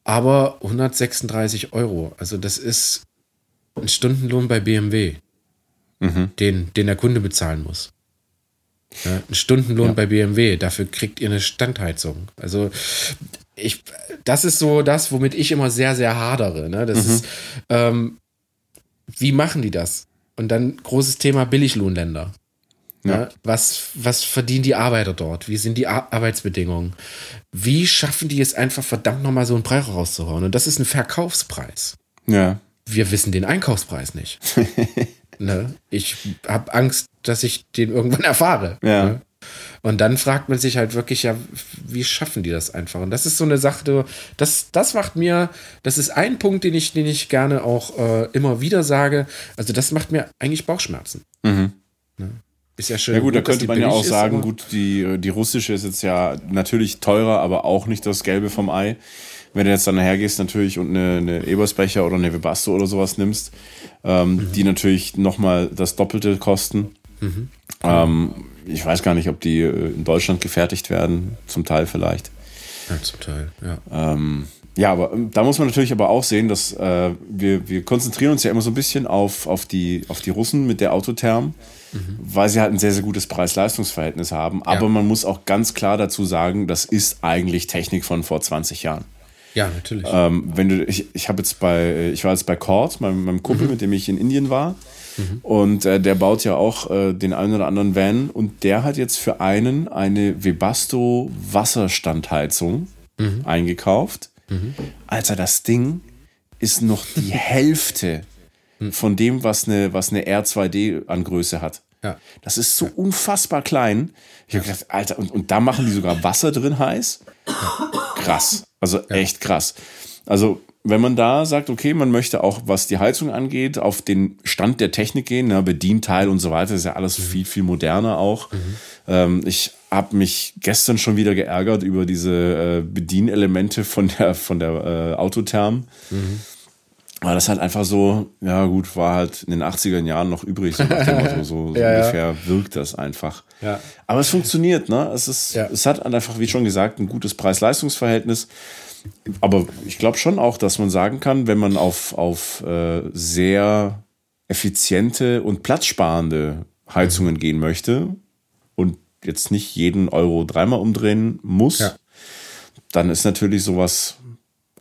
aber 136 Euro. Also das ist ein Stundenlohn bei BMW, mhm. den, den der Kunde bezahlen muss. Ja, ein Stundenlohn ja. bei BMW, dafür kriegt ihr eine Standheizung. Also ich, das ist so das, womit ich immer sehr, sehr hadere. Ne? Das mhm. ist, ähm, wie machen die das? Und dann großes Thema Billiglohnländer. Ja. Ne? Was, was verdienen die Arbeiter dort? Wie sind die Ar Arbeitsbedingungen? Wie schaffen die es einfach verdammt nochmal so einen Preis rauszuhauen? Und das ist ein Verkaufspreis. Ja. Wir wissen den Einkaufspreis nicht. ne? Ich habe Angst, dass ich den irgendwann erfahre. Ja. Ne? Und dann fragt man sich halt wirklich, ja, wie schaffen die das einfach? Und das ist so eine Sache, das, das macht mir, das ist ein Punkt, den ich, den ich gerne auch äh, immer wieder sage. Also, das macht mir eigentlich Bauchschmerzen. Mhm. Ne? Ist ja schön. Ja, gut, da könnte man ja auch sagen, gut, die, die russische ist jetzt ja natürlich teurer, aber auch nicht das Gelbe vom Ei. Wenn du jetzt dann hergehst natürlich und eine, eine Ebersbecher oder eine Webasto oder sowas nimmst, ähm, mhm. die natürlich nochmal das Doppelte kosten. Mhm. Ähm, ich weiß gar nicht, ob die äh, in Deutschland gefertigt werden, zum Teil vielleicht. Ja, zum Teil, ja. Ähm, ja, aber ähm, da muss man natürlich aber auch sehen, dass äh, wir, wir konzentrieren uns ja immer so ein bisschen auf, auf, die, auf die Russen mit der Autotherm, mhm. weil sie halt ein sehr, sehr gutes Preis-Leistungs-Verhältnis haben. Aber ja. man muss auch ganz klar dazu sagen, das ist eigentlich Technik von vor 20 Jahren. Ja, natürlich. Ähm, wenn du, ich, ich habe jetzt bei, ich war jetzt bei Cord, meinem, meinem Kumpel, mhm. mit dem ich in Indien war. Mhm. Und äh, der baut ja auch äh, den einen oder anderen Van und der hat jetzt für einen eine Webasto Wasserstandheizung mhm. eingekauft. Mhm. Alter, das Ding ist noch die Hälfte mhm. von dem, was eine, was eine R2D an Größe hat. Ja. Das ist so unfassbar klein. Ich habe gedacht, Alter, und, und da machen die sogar Wasser drin heiß. Krass. Also echt krass. Also wenn man da sagt, okay, man möchte auch, was die Heizung angeht, auf den Stand der Technik gehen, ne, Bedienteil und so weiter, ist ja alles viel, viel moderner auch. Mhm. Ähm, ich habe mich gestern schon wieder geärgert über diese äh, Bedienelemente von der, von der äh, Autotherm. Mhm. Weil das halt einfach so, ja gut, war halt in den 80er Jahren noch übrig, so, Motto, so, so ja, ungefähr ja. wirkt das einfach. Ja. Aber es funktioniert, ne? Es, ist, es hat einfach, wie schon gesagt, ein gutes Preis-Leistungs-Verhältnis aber ich glaube schon auch, dass man sagen kann, wenn man auf, auf äh, sehr effiziente und platzsparende Heizungen gehen möchte und jetzt nicht jeden Euro dreimal umdrehen muss, ja. dann ist natürlich sowas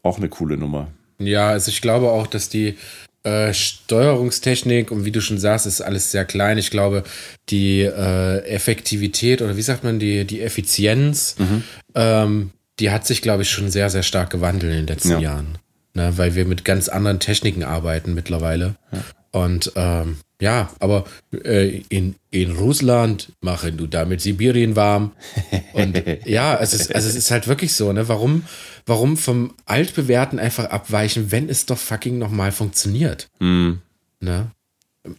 auch eine coole Nummer. Ja, also ich glaube auch, dass die äh, Steuerungstechnik und wie du schon sagst, ist alles sehr klein. Ich glaube, die äh, Effektivität oder wie sagt man, die, die Effizienz, mhm. ähm, die hat sich, glaube ich, schon sehr, sehr stark gewandelt in den letzten ja. Jahren. Ne, weil wir mit ganz anderen Techniken arbeiten mittlerweile. Ja. Und ähm, ja, aber äh, in, in Russland machen du damit Sibirien warm. Und ja, es ist, also es ist halt wirklich so, ne? Warum, warum vom Altbewährten einfach abweichen, wenn es doch fucking nochmal funktioniert? Mhm. Ne?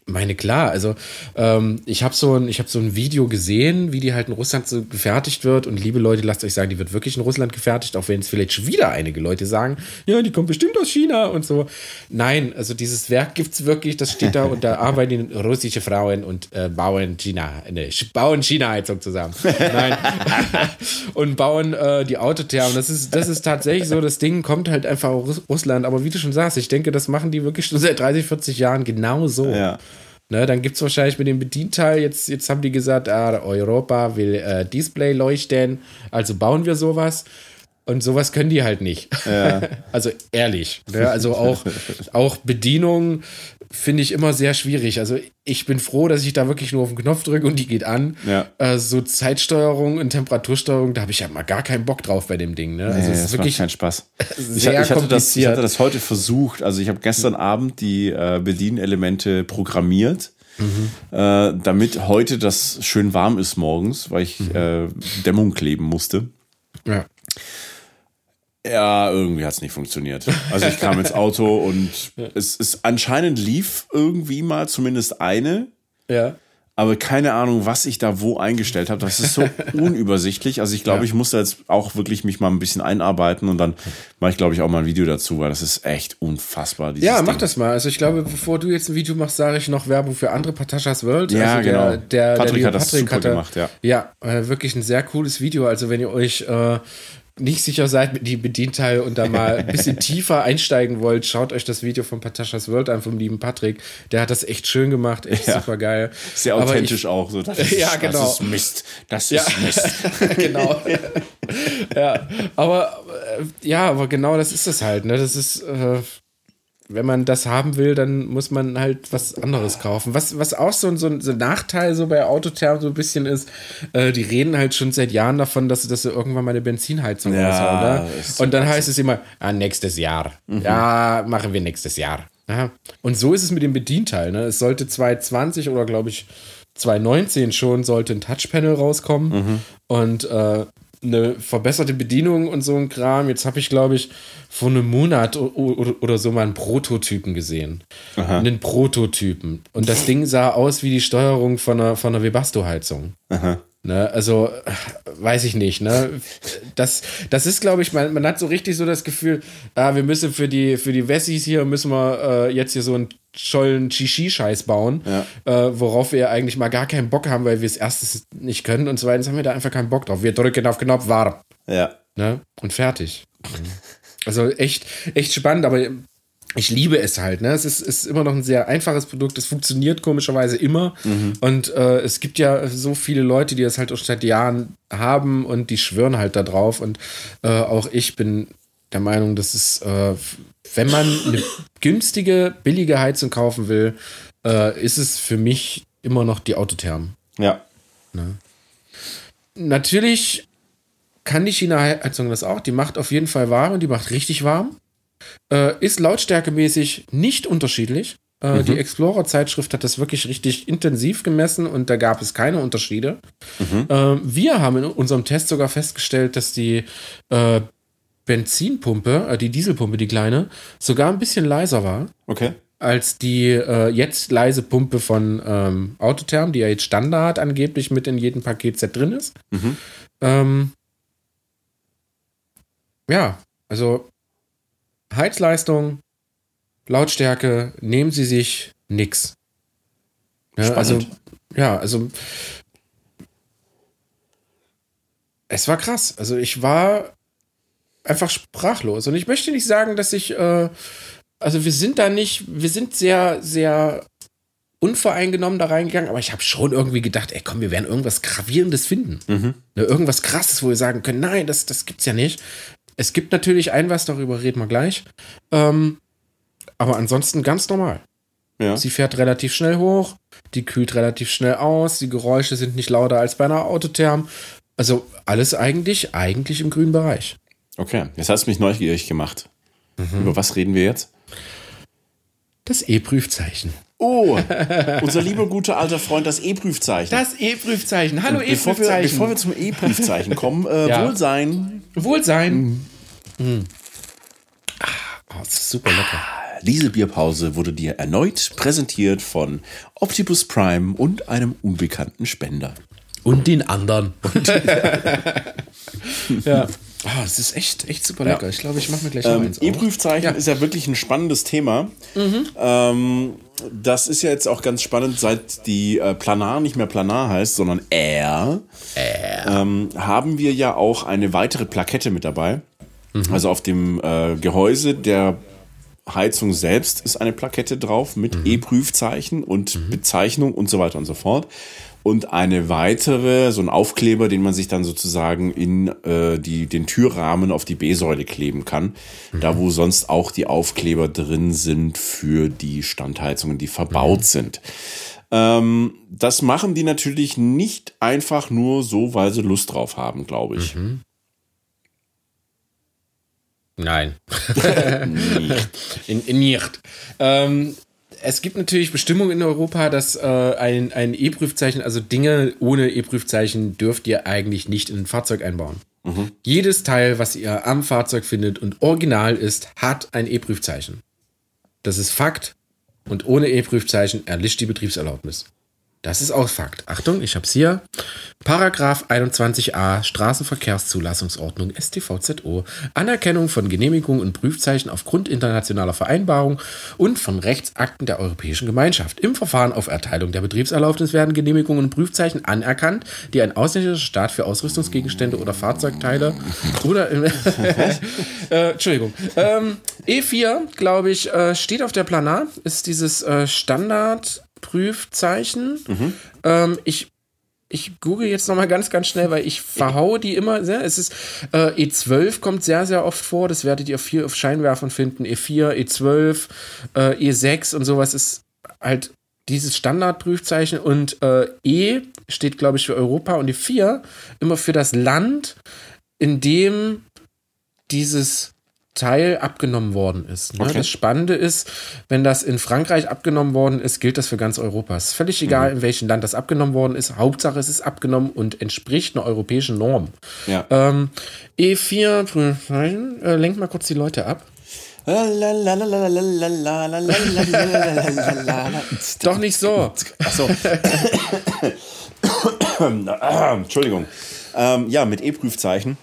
Meine klar, also ähm, ich habe so, ein, so ein Video gesehen, wie die halt in Russland so gefertigt wird. Und liebe Leute, lasst euch sagen, die wird wirklich in Russland gefertigt, auch wenn es vielleicht schon wieder einige Leute sagen, ja, die kommt bestimmt aus China und so. Nein, also dieses Werk gibt es wirklich, das steht da und da arbeiten russische Frauen und äh, bauen China, ne, bauen China-Heizung zusammen. Nein. und bauen äh, die Autothermen. Das ist, das ist tatsächlich so, das Ding kommt halt einfach aus Russland. Aber wie du schon sagst, ich denke, das machen die wirklich schon seit 30, 40 Jahren genau so. Ja. Ne, dann gibt es wahrscheinlich mit dem Bedienteil, jetzt, jetzt haben die gesagt, ah, Europa will äh, Display leuchten, also bauen wir sowas. Und sowas können die halt nicht. Ja. also ehrlich. Ne? Also auch, auch Bedienung finde ich immer sehr schwierig. Also ich bin froh, dass ich da wirklich nur auf den Knopf drücke und die geht an. Ja. Äh, so Zeitsteuerung und Temperatursteuerung, da habe ich ja mal gar keinen Bock drauf bei dem Ding. Ne? Also nee, es ist wirklich kein Spaß. Ich, ich, hatte das, ich hatte das heute versucht. Also ich habe gestern. Abend die äh, Bedienelemente programmiert. Mhm. Äh, damit heute das schön warm ist morgens, weil ich mhm. äh, Dämmung kleben musste. Ja. Ja, irgendwie hat es nicht funktioniert. Also ich kam ins Auto und es ist anscheinend lief irgendwie mal zumindest eine. Ja. Aber keine Ahnung, was ich da wo eingestellt habe. Das ist so unübersichtlich. Also ich glaube, ja. ich muss da jetzt auch wirklich mich mal ein bisschen einarbeiten und dann mache ich, glaube ich, auch mal ein Video dazu, weil das ist echt unfassbar. Ja, mach Ding. das mal. Also ich glaube, bevor du jetzt ein Video machst, sage ich noch Werbung für andere Patashas World. Ja, also genau. Der, der, Patrick der hat das Patrick super hatte, gemacht, ja. Ja, äh, wirklich ein sehr cooles Video. Also wenn ihr euch äh, nicht sicher seid mit dem Bedienteil und da mal ein bisschen tiefer einsteigen wollt, schaut euch das Video von Patashas World an, vom lieben Patrick. Der hat das echt schön gemacht, echt ja. super geil. Sehr authentisch ich, auch. So, das ist, ja, genau. Das ist Mist. Das ja. ist Mist. genau. ja, aber äh, ja, aber genau das ist es halt. Ne? Das ist. Äh, wenn man das haben will, dann muss man halt was anderes kaufen. Was, was auch so, so, so ein Nachteil so bei Autotherm so ein bisschen ist, äh, die reden halt schon seit Jahren davon, dass, dass sie irgendwann mal eine Benzinheizung ja, raushauen. Ne? Und dann heißt es immer, ah, nächstes Jahr. Mhm. Ja, machen wir nächstes Jahr. Ja. Und so ist es mit dem Bedienteil. Ne? Es sollte 2020 oder glaube ich 2019 schon sollte ein Touchpanel rauskommen. Mhm. Und äh, eine verbesserte Bedienung und so ein Kram. Jetzt habe ich, glaube ich, vor einem Monat oder so mal einen Prototypen gesehen. Aha. Einen Prototypen. Und das Ding sah aus wie die Steuerung von einer, von einer Webasto-Heizung. Aha. Ne, also, weiß ich nicht. Ne? Das, das ist, glaube ich, man, man hat so richtig so das Gefühl, ah, wir müssen für die, für die Wessis hier, müssen wir äh, jetzt hier so einen schollen Shishi-Scheiß bauen, ja. äh, worauf wir eigentlich mal gar keinen Bock haben, weil wir es erstens nicht können und zweitens haben wir da einfach keinen Bock drauf. Wir drücken auf Knopf warm. Ja. Ne? Und fertig. Also echt, echt spannend, aber ich liebe es halt. Ne? Es ist, ist immer noch ein sehr einfaches Produkt. Es funktioniert komischerweise immer. Mhm. Und äh, es gibt ja so viele Leute, die das halt auch seit Jahren haben und die schwören halt da drauf. Und äh, auch ich bin der Meinung, dass es, äh, wenn man eine günstige, billige Heizung kaufen will, äh, ist es für mich immer noch die Autotherm. Ja. Ne? Natürlich kann die China-Heizung das auch. Die macht auf jeden Fall warm und die macht richtig warm. Äh, ist lautstärkemäßig nicht unterschiedlich. Äh, mhm. Die Explorer-Zeitschrift hat das wirklich richtig intensiv gemessen und da gab es keine Unterschiede. Mhm. Äh, wir haben in unserem Test sogar festgestellt, dass die äh, Benzinpumpe, äh, die Dieselpumpe, die kleine, sogar ein bisschen leiser war. Okay. Als die äh, jetzt leise Pumpe von ähm, Autotherm, die ja jetzt Standard angeblich mit in jedem Paketset drin ist. Mhm. Ähm, ja, also Heizleistung, Lautstärke, nehmen Sie sich nix. Ja, also, ja, also es war krass. Also ich war einfach sprachlos. Und ich möchte nicht sagen, dass ich, äh, also wir sind da nicht, wir sind sehr, sehr unvoreingenommen da reingegangen, aber ich habe schon irgendwie gedacht, ey komm, wir werden irgendwas Gravierendes finden. Mhm. Ne, irgendwas Krasses, wo wir sagen können, nein, das, das gibt's ja nicht. Es gibt natürlich ein was, darüber reden wir gleich. Ähm, aber ansonsten ganz normal. Ja. Sie fährt relativ schnell hoch, die kühlt relativ schnell aus, die Geräusche sind nicht lauter als bei einer Autotherm. Also alles eigentlich, eigentlich im grünen Bereich. Okay, jetzt hast du mich neugierig gemacht. Mhm. Über was reden wir jetzt? Das E-Prüfzeichen. Oh, unser lieber guter alter Freund, das E-Prüfzeichen. Das E-Prüfzeichen. Hallo E-Prüfzeichen. Bevor, wir, zum E-Prüfzeichen kommen, äh, ja. Wohlsein. Wohlsein. Mhm. Mhm. Ah, oh, super lecker. Diese Bierpause wurde dir erneut präsentiert von Optimus Prime und einem unbekannten Spender. Und den anderen. ja. Oh, das ist echt, echt super lecker. Ja. Ich glaube, ich mache mir gleich ähm, eins. E-Prüfzeichen ja. ist ja wirklich ein spannendes Thema. Mhm. Ähm, das ist ja jetzt auch ganz spannend, seit die äh, Planar nicht mehr Planar heißt, sondern Air, Air. Ähm, haben wir ja auch eine weitere Plakette mit dabei. Mhm. Also auf dem äh, Gehäuse der Heizung selbst ist eine Plakette drauf mit mhm. E-Prüfzeichen und mhm. Bezeichnung und so weiter und so fort und eine weitere, so ein Aufkleber, den man sich dann sozusagen in äh, die, den Türrahmen auf die B-Säule kleben kann. Mhm. Da, wo sonst auch die Aufkleber drin sind für die Standheizungen, die verbaut mhm. sind. Ähm, das machen die natürlich nicht einfach nur so, weil sie Lust drauf haben, glaube ich. Mhm. Nein. nicht. In, in nicht. Ähm, es gibt natürlich Bestimmungen in Europa, dass äh, ein, ein E-Prüfzeichen, also Dinge ohne E-Prüfzeichen, dürft ihr eigentlich nicht in ein Fahrzeug einbauen. Mhm. Jedes Teil, was ihr am Fahrzeug findet und original ist, hat ein E-Prüfzeichen. Das ist Fakt. Und ohne E-Prüfzeichen erlischt die Betriebserlaubnis. Das ist auch Fakt. Achtung, ich hab's hier. Paragraph 21a Straßenverkehrszulassungsordnung StVZO Anerkennung von Genehmigungen und Prüfzeichen aufgrund internationaler Vereinbarungen und von Rechtsakten der Europäischen Gemeinschaft. Im Verfahren auf Erteilung der Betriebserlaubnis werden Genehmigungen und Prüfzeichen anerkannt, die ein ausländischer Staat für Ausrüstungsgegenstände oder Fahrzeugteile oder äh, Entschuldigung. Ähm, E4, glaube ich, äh, steht auf der Planar, ist dieses äh, Standardprüfzeichen. Mhm. Ähm, ich ich google jetzt noch mal ganz, ganz schnell, weil ich verhaue die immer sehr. Es ist äh, E12 kommt sehr, sehr oft vor. Das werdet ihr viel auf Scheinwerfern finden. E4, E12, äh, E6 und sowas ist halt dieses Standardprüfzeichen. Und äh, E steht, glaube ich, für Europa und E4 immer für das Land, in dem dieses Teil abgenommen worden ist. Ne? Okay. Das Spannende ist, wenn das in Frankreich abgenommen worden ist, gilt das für ganz Europa. Es ist völlig egal, mhm. in welchem Land das abgenommen worden ist. Hauptsache, es ist abgenommen und entspricht einer europäischen Norm. Ja. Ähm, E4, äh, lenkt mal kurz die Leute ab. Doch nicht so. Achso. Entschuldigung. Ähm, ja, mit E-Prüfzeichen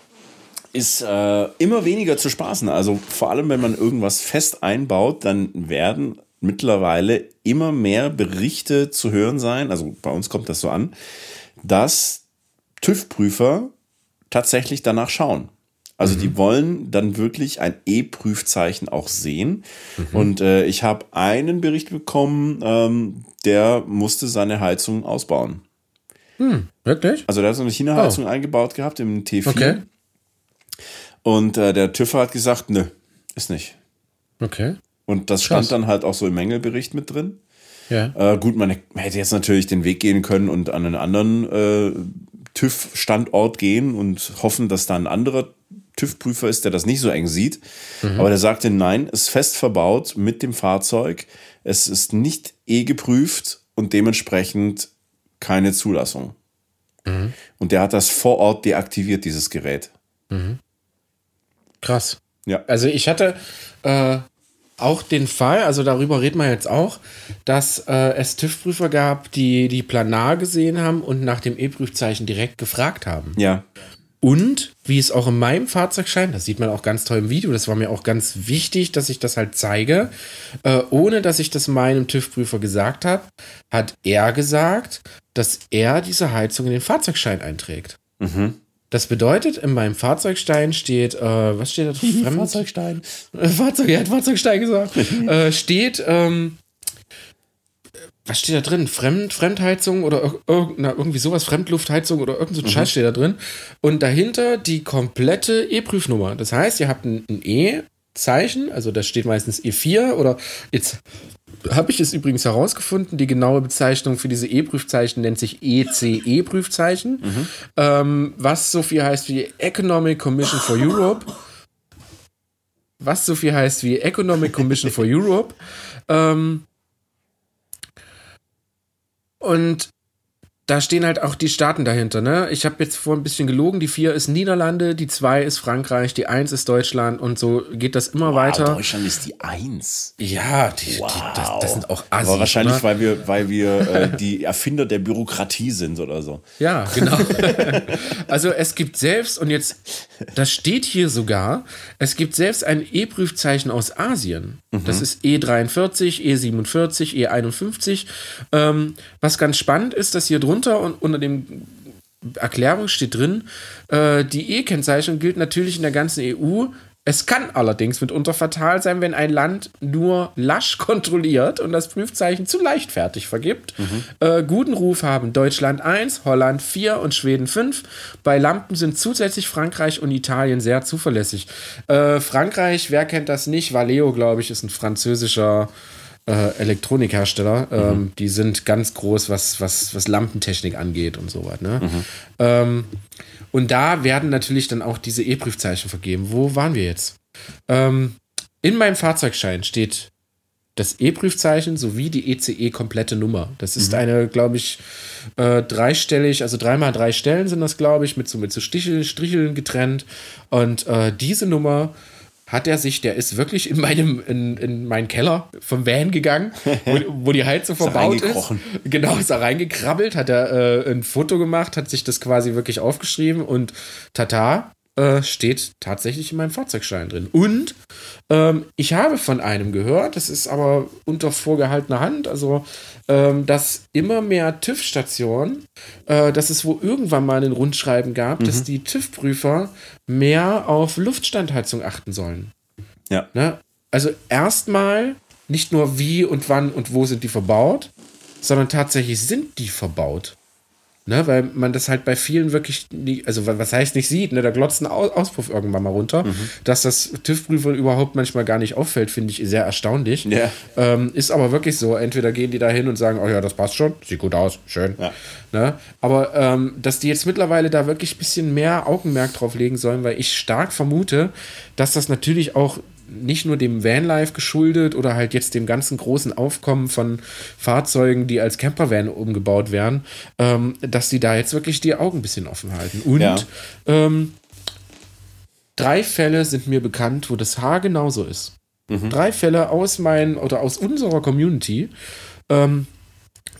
ist äh, immer weniger zu spaßen. Also vor allem, wenn man irgendwas fest einbaut, dann werden mittlerweile immer mehr Berichte zu hören sein, also bei uns kommt das so an, dass TÜV-Prüfer tatsächlich danach schauen. Also mhm. die wollen dann wirklich ein E-Prüfzeichen auch sehen. Mhm. Und äh, ich habe einen Bericht bekommen, ähm, der musste seine Heizung ausbauen. Hm, wirklich? Also der hat so eine China-Heizung oh. eingebaut gehabt im T4. Okay. Und äh, der TÜV hat gesagt, nö, ist nicht. Okay. Und das stand Krass. dann halt auch so im Mängelbericht mit drin. Ja. Äh, gut, man hätte jetzt natürlich den Weg gehen können und an einen anderen äh, TÜV-Standort gehen und hoffen, dass da ein anderer TÜV-Prüfer ist, der das nicht so eng sieht. Mhm. Aber der sagte, nein, ist fest verbaut mit dem Fahrzeug. Es ist nicht eh geprüft und dementsprechend keine Zulassung. Mhm. Und der hat das vor Ort deaktiviert, dieses Gerät. Mhm. Krass. Ja. Also ich hatte äh, auch den Fall, also darüber reden wir jetzt auch, dass äh, es TÜV-Prüfer gab, die die Planar gesehen haben und nach dem E-Prüfzeichen direkt gefragt haben. Ja. Und wie es auch in meinem Fahrzeugschein, das sieht man auch ganz toll im Video, das war mir auch ganz wichtig, dass ich das halt zeige, äh, ohne dass ich das meinem TÜV-Prüfer gesagt habe, hat er gesagt, dass er diese Heizung in den Fahrzeugschein einträgt. Mhm. Das bedeutet, in meinem Fahrzeugstein steht, äh, was steht da drin? Fahrzeugstein. Äh, Fahrzeug, er hat Fahrzeugstein gesagt. äh, steht, ähm, was steht da drin? Fremd, Fremdheizung oder na, irgendwie sowas, Fremdluftheizung oder irgend so ein mhm. Scheiß steht da drin. Und dahinter die komplette E-Prüfnummer. Das heißt, ihr habt ein, ein E-Zeichen, also da steht meistens E4 oder jetzt habe ich es übrigens herausgefunden. Die genaue Bezeichnung für diese E-Prüfzeichen nennt sich ECE-Prüfzeichen, mhm. ähm, was so viel heißt wie Economic Commission for Europe. Was so viel heißt wie Economic Commission for Europe. Ähm, und da stehen halt auch die Staaten dahinter. Ne? Ich habe jetzt vor ein bisschen gelogen. Die vier ist Niederlande, die zwei ist Frankreich, die eins ist Deutschland und so geht das immer wow, weiter. Deutschland ist die eins. Ja, die, wow. die, das, das, sind auch Assis. Aber wahrscheinlich, ne? weil wir, weil wir äh, die Erfinder der Bürokratie sind oder so. Ja, genau. also es gibt selbst, und jetzt, das steht hier sogar, es gibt selbst ein E-Prüfzeichen aus Asien. Mhm. Das ist E43, E47, E51. Ähm, was ganz spannend ist, dass hier drunter drunter und unter dem Erklärung steht drin, äh, die E-Kennzeichnung gilt natürlich in der ganzen EU. Es kann allerdings mitunter fatal sein, wenn ein Land nur lasch kontrolliert und das Prüfzeichen zu leichtfertig vergibt. Mhm. Äh, guten Ruf haben Deutschland 1, Holland 4 und Schweden 5. Bei Lampen sind zusätzlich Frankreich und Italien sehr zuverlässig. Äh, Frankreich, wer kennt das nicht? Valeo, glaube ich, ist ein französischer äh, Elektronikhersteller. Ähm, mhm. Die sind ganz groß, was, was, was Lampentechnik angeht und so weiter. Ne? Mhm. Ähm, und da werden natürlich dann auch diese E-Prüfzeichen vergeben. Wo waren wir jetzt? Ähm, in meinem Fahrzeugschein steht das E-Prüfzeichen sowie die ECE-komplette Nummer. Das ist mhm. eine, glaube ich, äh, dreistellig, also dreimal drei Stellen sind das, glaube ich, mit so, mit so Stichel, Stricheln getrennt. Und äh, diese Nummer hat er sich, der ist wirklich in meinem, in, in meinen Keller vom Van gegangen, wo, wo die Heizung verbaut ist. Genau, ist da reingekrabbelt, hat er äh, ein Foto gemacht, hat sich das quasi wirklich aufgeschrieben und tata, äh, steht tatsächlich in meinem Fahrzeugschein drin. Und ähm, ich habe von einem gehört, das ist aber unter vorgehaltener Hand, also ähm, dass immer mehr TÜV-Stationen, äh, dass es wo irgendwann mal ein Rundschreiben gab, mhm. dass die TÜV-Prüfer mehr auf Luftstandheizung achten sollen. Ja. Ne? Also erstmal nicht nur wie und wann und wo sind die verbaut, sondern tatsächlich sind die verbaut. Ne, weil man das halt bei vielen wirklich, nie, also was heißt nicht sieht, ne, da glotzt ein Auspuff irgendwann mal runter. Mhm. Dass das TÜV-Prüfern überhaupt manchmal gar nicht auffällt, finde ich sehr erstaunlich. Yeah. Ähm, ist aber wirklich so, entweder gehen die da hin und sagen, oh ja, das passt schon, sieht gut aus, schön. Ja. Ne? Aber ähm, dass die jetzt mittlerweile da wirklich ein bisschen mehr Augenmerk drauf legen sollen, weil ich stark vermute, dass das natürlich auch nicht nur dem Vanlife geschuldet oder halt jetzt dem ganzen großen Aufkommen von Fahrzeugen, die als Campervan umgebaut werden, ähm, dass die da jetzt wirklich die Augen ein bisschen offen halten. Und ja. ähm, drei Fälle sind mir bekannt, wo das Haar genauso ist. Mhm. Drei Fälle aus meinen oder aus unserer Community, ähm,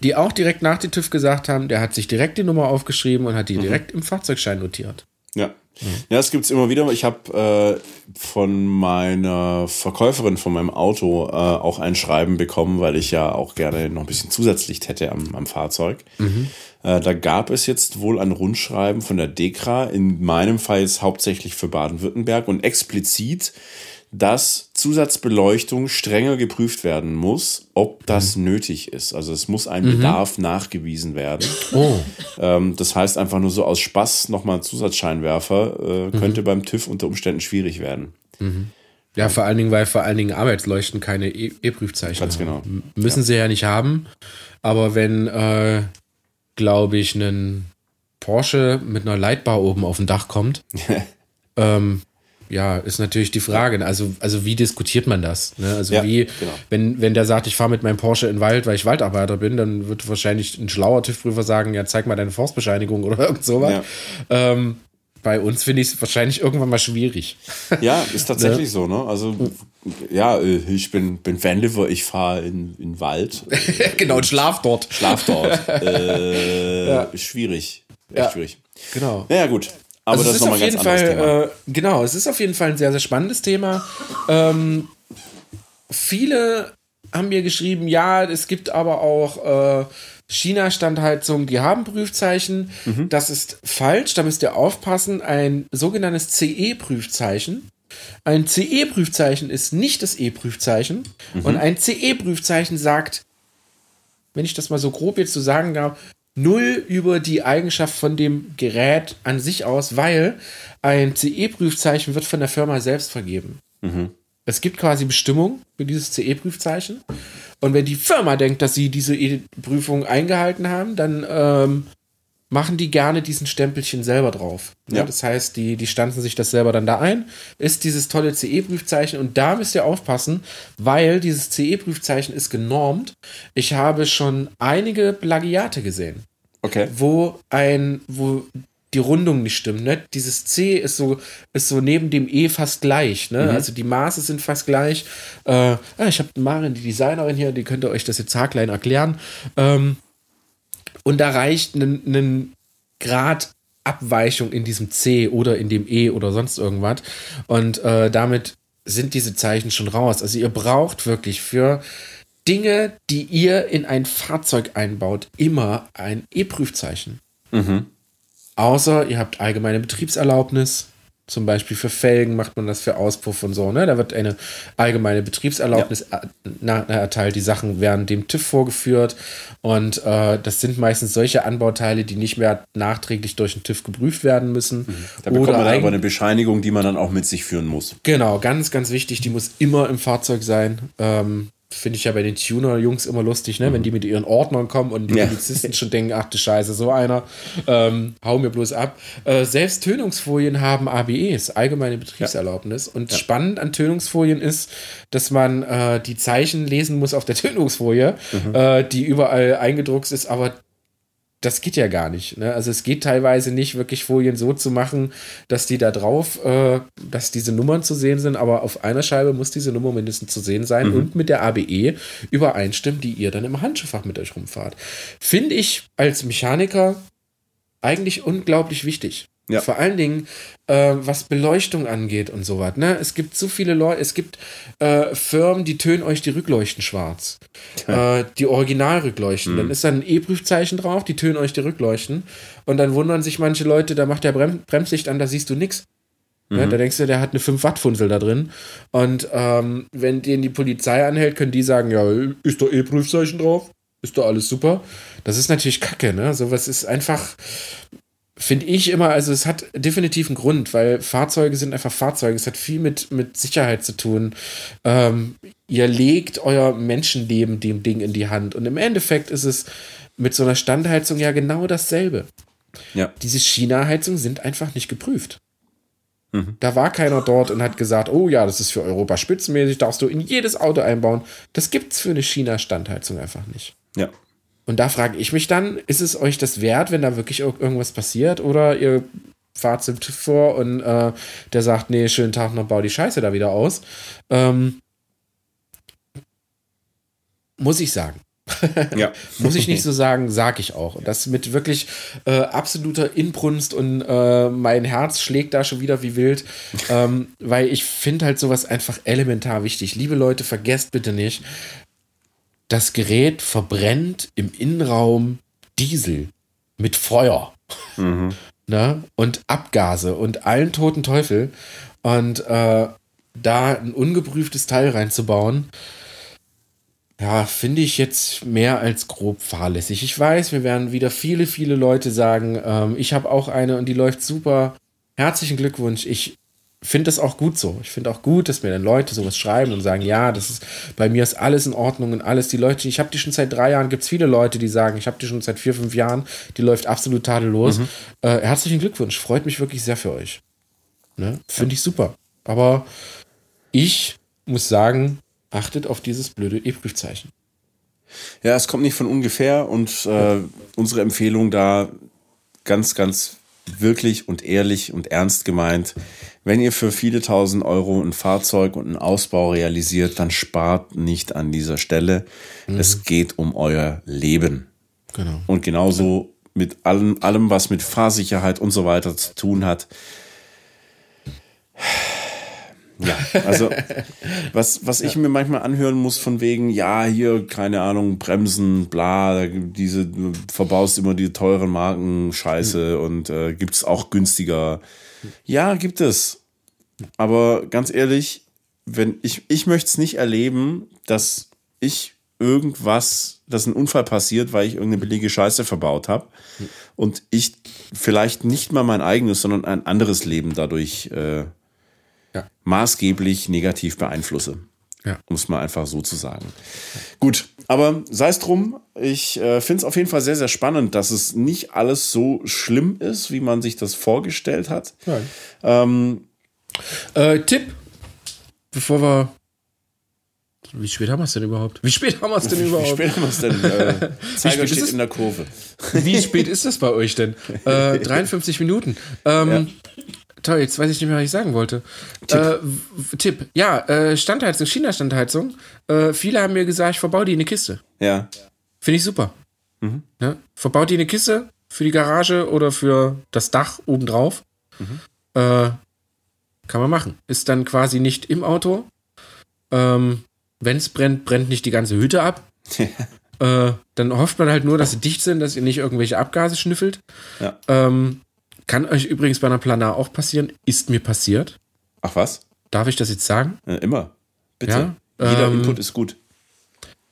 die auch direkt nach dem TÜV gesagt haben, der hat sich direkt die Nummer aufgeschrieben und hat die mhm. direkt im Fahrzeugschein notiert. Ja. Mhm. Ja, das gibt's immer wieder. Ich habe äh, von meiner Verkäuferin von meinem Auto äh, auch ein Schreiben bekommen, weil ich ja auch gerne noch ein bisschen Zusatzlicht hätte am, am Fahrzeug. Mhm. Äh, da gab es jetzt wohl ein Rundschreiben von der DEKRA, in meinem Fall jetzt hauptsächlich für Baden-Württemberg und explizit dass Zusatzbeleuchtung strenger geprüft werden muss, ob das mhm. nötig ist. Also es muss ein mhm. Bedarf nachgewiesen werden. Oh. Ähm, das heißt einfach nur so aus Spaß nochmal ein Zusatzscheinwerfer äh, mhm. könnte beim TÜV unter Umständen schwierig werden. Mhm. Ja, vor allen Dingen, weil vor allen Dingen Arbeitsleuchten keine e- E-Prüfzeichen Ganz genau. haben. Müssen ja. sie ja nicht haben. Aber wenn, äh, glaube ich, ein Porsche mit einer Leitbar oben auf dem Dach kommt, ähm, ja, ist natürlich die Frage. Also, also wie diskutiert man das? Ne? Also ja, wie, genau. wenn, wenn der sagt, ich fahre mit meinem Porsche in den Wald, weil ich Waldarbeiter bin, dann wird wahrscheinlich ein schlauer TÜV-Prüfer sagen, ja, zeig mal deine Forstbescheinigung oder irgend sowas. Ja. Ähm, bei uns finde ich es wahrscheinlich irgendwann mal schwierig. Ja, ist tatsächlich ne? so, ne? Also, ja, äh, ich bin, bin Vanliver, ich fahre in, in Wald. genau, und schlaf dort. Schlaf dort. äh, ja. Schwierig. Echt ja. schwierig. Genau. Ja, gut. Aber also das ist nochmal ganz Fall, Thema. Äh, genau, es ist auf jeden Fall ein sehr, sehr spannendes Thema. Ähm, viele haben mir geschrieben, ja, es gibt aber auch äh, China-Standheizungen, die haben Prüfzeichen. Mhm. Das ist falsch, da müsst ihr aufpassen. Ein sogenanntes CE-Prüfzeichen. Ein CE-Prüfzeichen ist nicht das E-Prüfzeichen. Mhm. Und ein CE-Prüfzeichen sagt, wenn ich das mal so grob jetzt so sagen darf, null über die Eigenschaft von dem Gerät an sich aus, weil ein CE-Prüfzeichen wird von der Firma selbst vergeben. Mhm. Es gibt quasi Bestimmungen für dieses CE-Prüfzeichen. Und wenn die Firma denkt, dass sie diese Prüfung eingehalten haben, dann ähm, machen die gerne diesen Stempelchen selber drauf. Ja. Das heißt, die, die stanzen sich das selber dann da ein. Ist dieses tolle CE-Prüfzeichen und da müsst ihr aufpassen, weil dieses CE-Prüfzeichen ist genormt. Ich habe schon einige Plagiate gesehen. Okay. Wo ein, wo die Rundung nicht stimmt. Ne? Dieses C ist so, ist so neben dem E fast gleich. Ne? Mhm. Also die Maße sind fast gleich. Äh, ah, ich habe Marin, die Designerin hier, die könnte euch das jetzt haarklein erklären. Ähm, und da reicht ein Grad Abweichung in diesem C oder in dem E oder sonst irgendwas. Und äh, damit sind diese Zeichen schon raus. Also ihr braucht wirklich für Dinge, die ihr in ein Fahrzeug einbaut, immer ein E-Prüfzeichen. Mhm. Außer ihr habt allgemeine Betriebserlaubnis, zum Beispiel für Felgen macht man das für Auspuff und so. Ne? Da wird eine allgemeine Betriebserlaubnis ja. erteilt. Die Sachen werden dem TÜV vorgeführt. Und äh, das sind meistens solche Anbauteile, die nicht mehr nachträglich durch den TÜV geprüft werden müssen. Mhm. Da bekommt Oder man aber eine Bescheinigung, die man dann auch mit sich führen muss. Genau, ganz, ganz wichtig. Die muss immer im Fahrzeug sein. Ähm, finde ich ja bei den Tuner-Jungs immer lustig, ne? Mhm. wenn die mit ihren Ordnern kommen und die ja. Polizisten schon denken, ach du Scheiße, so einer, ähm, hau mir bloß ab. Äh, selbst Tönungsfolien haben ABEs, allgemeine Betriebserlaubnis. Ja. Und ja. spannend an Tönungsfolien ist, dass man äh, die Zeichen lesen muss auf der Tönungsfolie, mhm. äh, die überall eingedruckt ist, aber das geht ja gar nicht. Ne? Also es geht teilweise nicht, wirklich Folien so zu machen, dass die da drauf, äh, dass diese Nummern zu sehen sind, aber auf einer Scheibe muss diese Nummer mindestens zu sehen sein mhm. und mit der ABE übereinstimmen, die ihr dann im Handschuhfach mit euch rumfahrt. Finde ich als Mechaniker eigentlich unglaublich wichtig. Ja. Vor allen Dingen, äh, was Beleuchtung angeht und so was. Ne? Es gibt so viele Leute, es gibt äh, Firmen, die tönen euch die Rückleuchten schwarz. Ja. Äh, die Originalrückleuchten. Mhm. Dann ist da ein E-Prüfzeichen drauf, die tönen euch die Rückleuchten. Und dann wundern sich manche Leute, da macht der Brem Bremslicht an, da siehst du nichts. Mhm. Ja, da denkst du, der hat eine 5-Watt-Funsel da drin. Und ähm, wenn den die Polizei anhält, können die sagen, ja, ist doch E-Prüfzeichen drauf? Ist doch alles super. Das ist natürlich kacke, ne? Sowas ist einfach, finde ich immer, also es hat definitiv einen Grund, weil Fahrzeuge sind einfach Fahrzeuge. Es hat viel mit, mit Sicherheit zu tun. Ähm, ihr legt euer Menschenleben dem Ding in die Hand. Und im Endeffekt ist es mit so einer Standheizung ja genau dasselbe. Ja. Diese China-Heizungen sind einfach nicht geprüft. Mhm. Da war keiner dort und hat gesagt, oh ja, das ist für Europa spitzenmäßig, darfst du in jedes Auto einbauen. Das gibt es für eine China-Standheizung einfach nicht. Ja. Und da frage ich mich dann, ist es euch das wert, wenn da wirklich irgendwas passiert? Oder ihr fahrt zum TÜV vor und äh, der sagt, nee, schönen Tag noch, bau die Scheiße da wieder aus. Ähm, muss ich sagen. ja. Muss ich nicht so sagen, sag ich auch. Und das mit wirklich äh, absoluter Inbrunst und äh, mein Herz schlägt da schon wieder wie wild, ähm, weil ich finde halt sowas einfach elementar wichtig. Liebe Leute, vergesst bitte nicht, das Gerät verbrennt im Innenraum Diesel mit Feuer mhm. ne? und Abgase und allen toten Teufel. Und äh, da ein ungeprüftes Teil reinzubauen, ja, finde ich jetzt mehr als grob fahrlässig. Ich weiß, wir werden wieder viele, viele Leute sagen, ähm, ich habe auch eine und die läuft super. Herzlichen Glückwunsch. Ich finde das auch gut so. Ich finde auch gut, dass mir dann Leute sowas schreiben und sagen, ja, das ist bei mir ist alles in Ordnung und alles. Die Leute, ich habe die schon seit drei Jahren, gibt es viele Leute, die sagen, ich habe die schon seit vier, fünf Jahren, die läuft absolut tadellos. Mhm. Äh, herzlichen Glückwunsch, freut mich wirklich sehr für euch. Ne? Finde ich super. Aber ich muss sagen, achtet auf dieses blöde E-Prüfzeichen. Ja, es kommt nicht von ungefähr und äh, unsere Empfehlung da ganz, ganz wirklich und ehrlich und ernst gemeint wenn ihr für viele tausend Euro ein Fahrzeug und einen Ausbau realisiert, dann spart nicht an dieser Stelle. Mhm. Es geht um euer Leben. Genau. Und genauso mit allem, allem, was mit Fahrsicherheit und so weiter zu tun hat. Ja, also was, was ich mir manchmal anhören muss von wegen, ja, hier, keine Ahnung, Bremsen, bla, diese, du verbaust immer die teuren Marken, Scheiße mhm. und äh, gibt es auch günstiger. Ja, gibt es. Aber ganz ehrlich, wenn ich, ich möchte es nicht erleben, dass ich irgendwas, dass ein Unfall passiert, weil ich irgendeine billige Scheiße verbaut habe und ich vielleicht nicht mal mein eigenes, sondern ein anderes Leben dadurch äh, ja. maßgeblich negativ beeinflusse. Ja. Um es mal einfach so zu sagen. Gut, aber sei es drum, ich äh, finde es auf jeden Fall sehr, sehr spannend, dass es nicht alles so schlimm ist, wie man sich das vorgestellt hat. Ähm, äh, Tipp, bevor wir. Wie spät haben wir es denn überhaupt? Wie spät haben wir es denn überhaupt? Wie spät haben wir es denn? Äh, Zeiger steht in der Kurve. Wie spät ist das bei euch denn? Äh, 53 Minuten. Ähm, ja. Toll, jetzt weiß ich nicht mehr, was ich sagen wollte. Tipp. Äh, Tipp. Ja, äh, Standheizung, China-Standheizung. Äh, viele haben mir gesagt, ich verbaue die in eine Kiste. Ja. Finde ich super. Mhm. Ja? Verbaut die in eine Kiste für die Garage oder für das Dach obendrauf. Mhm. Äh, kann man machen. Ist dann quasi nicht im Auto. Ähm, Wenn es brennt, brennt nicht die ganze Hütte ab. äh, dann hofft man halt nur, dass sie dicht sind, dass ihr nicht irgendwelche Abgase schnüffelt. Ja. Ähm, kann euch übrigens bei einer Planar auch passieren. Ist mir passiert. Ach was? Darf ich das jetzt sagen? Ja, immer. Bitte. Ja? Jeder ähm, Input ist gut.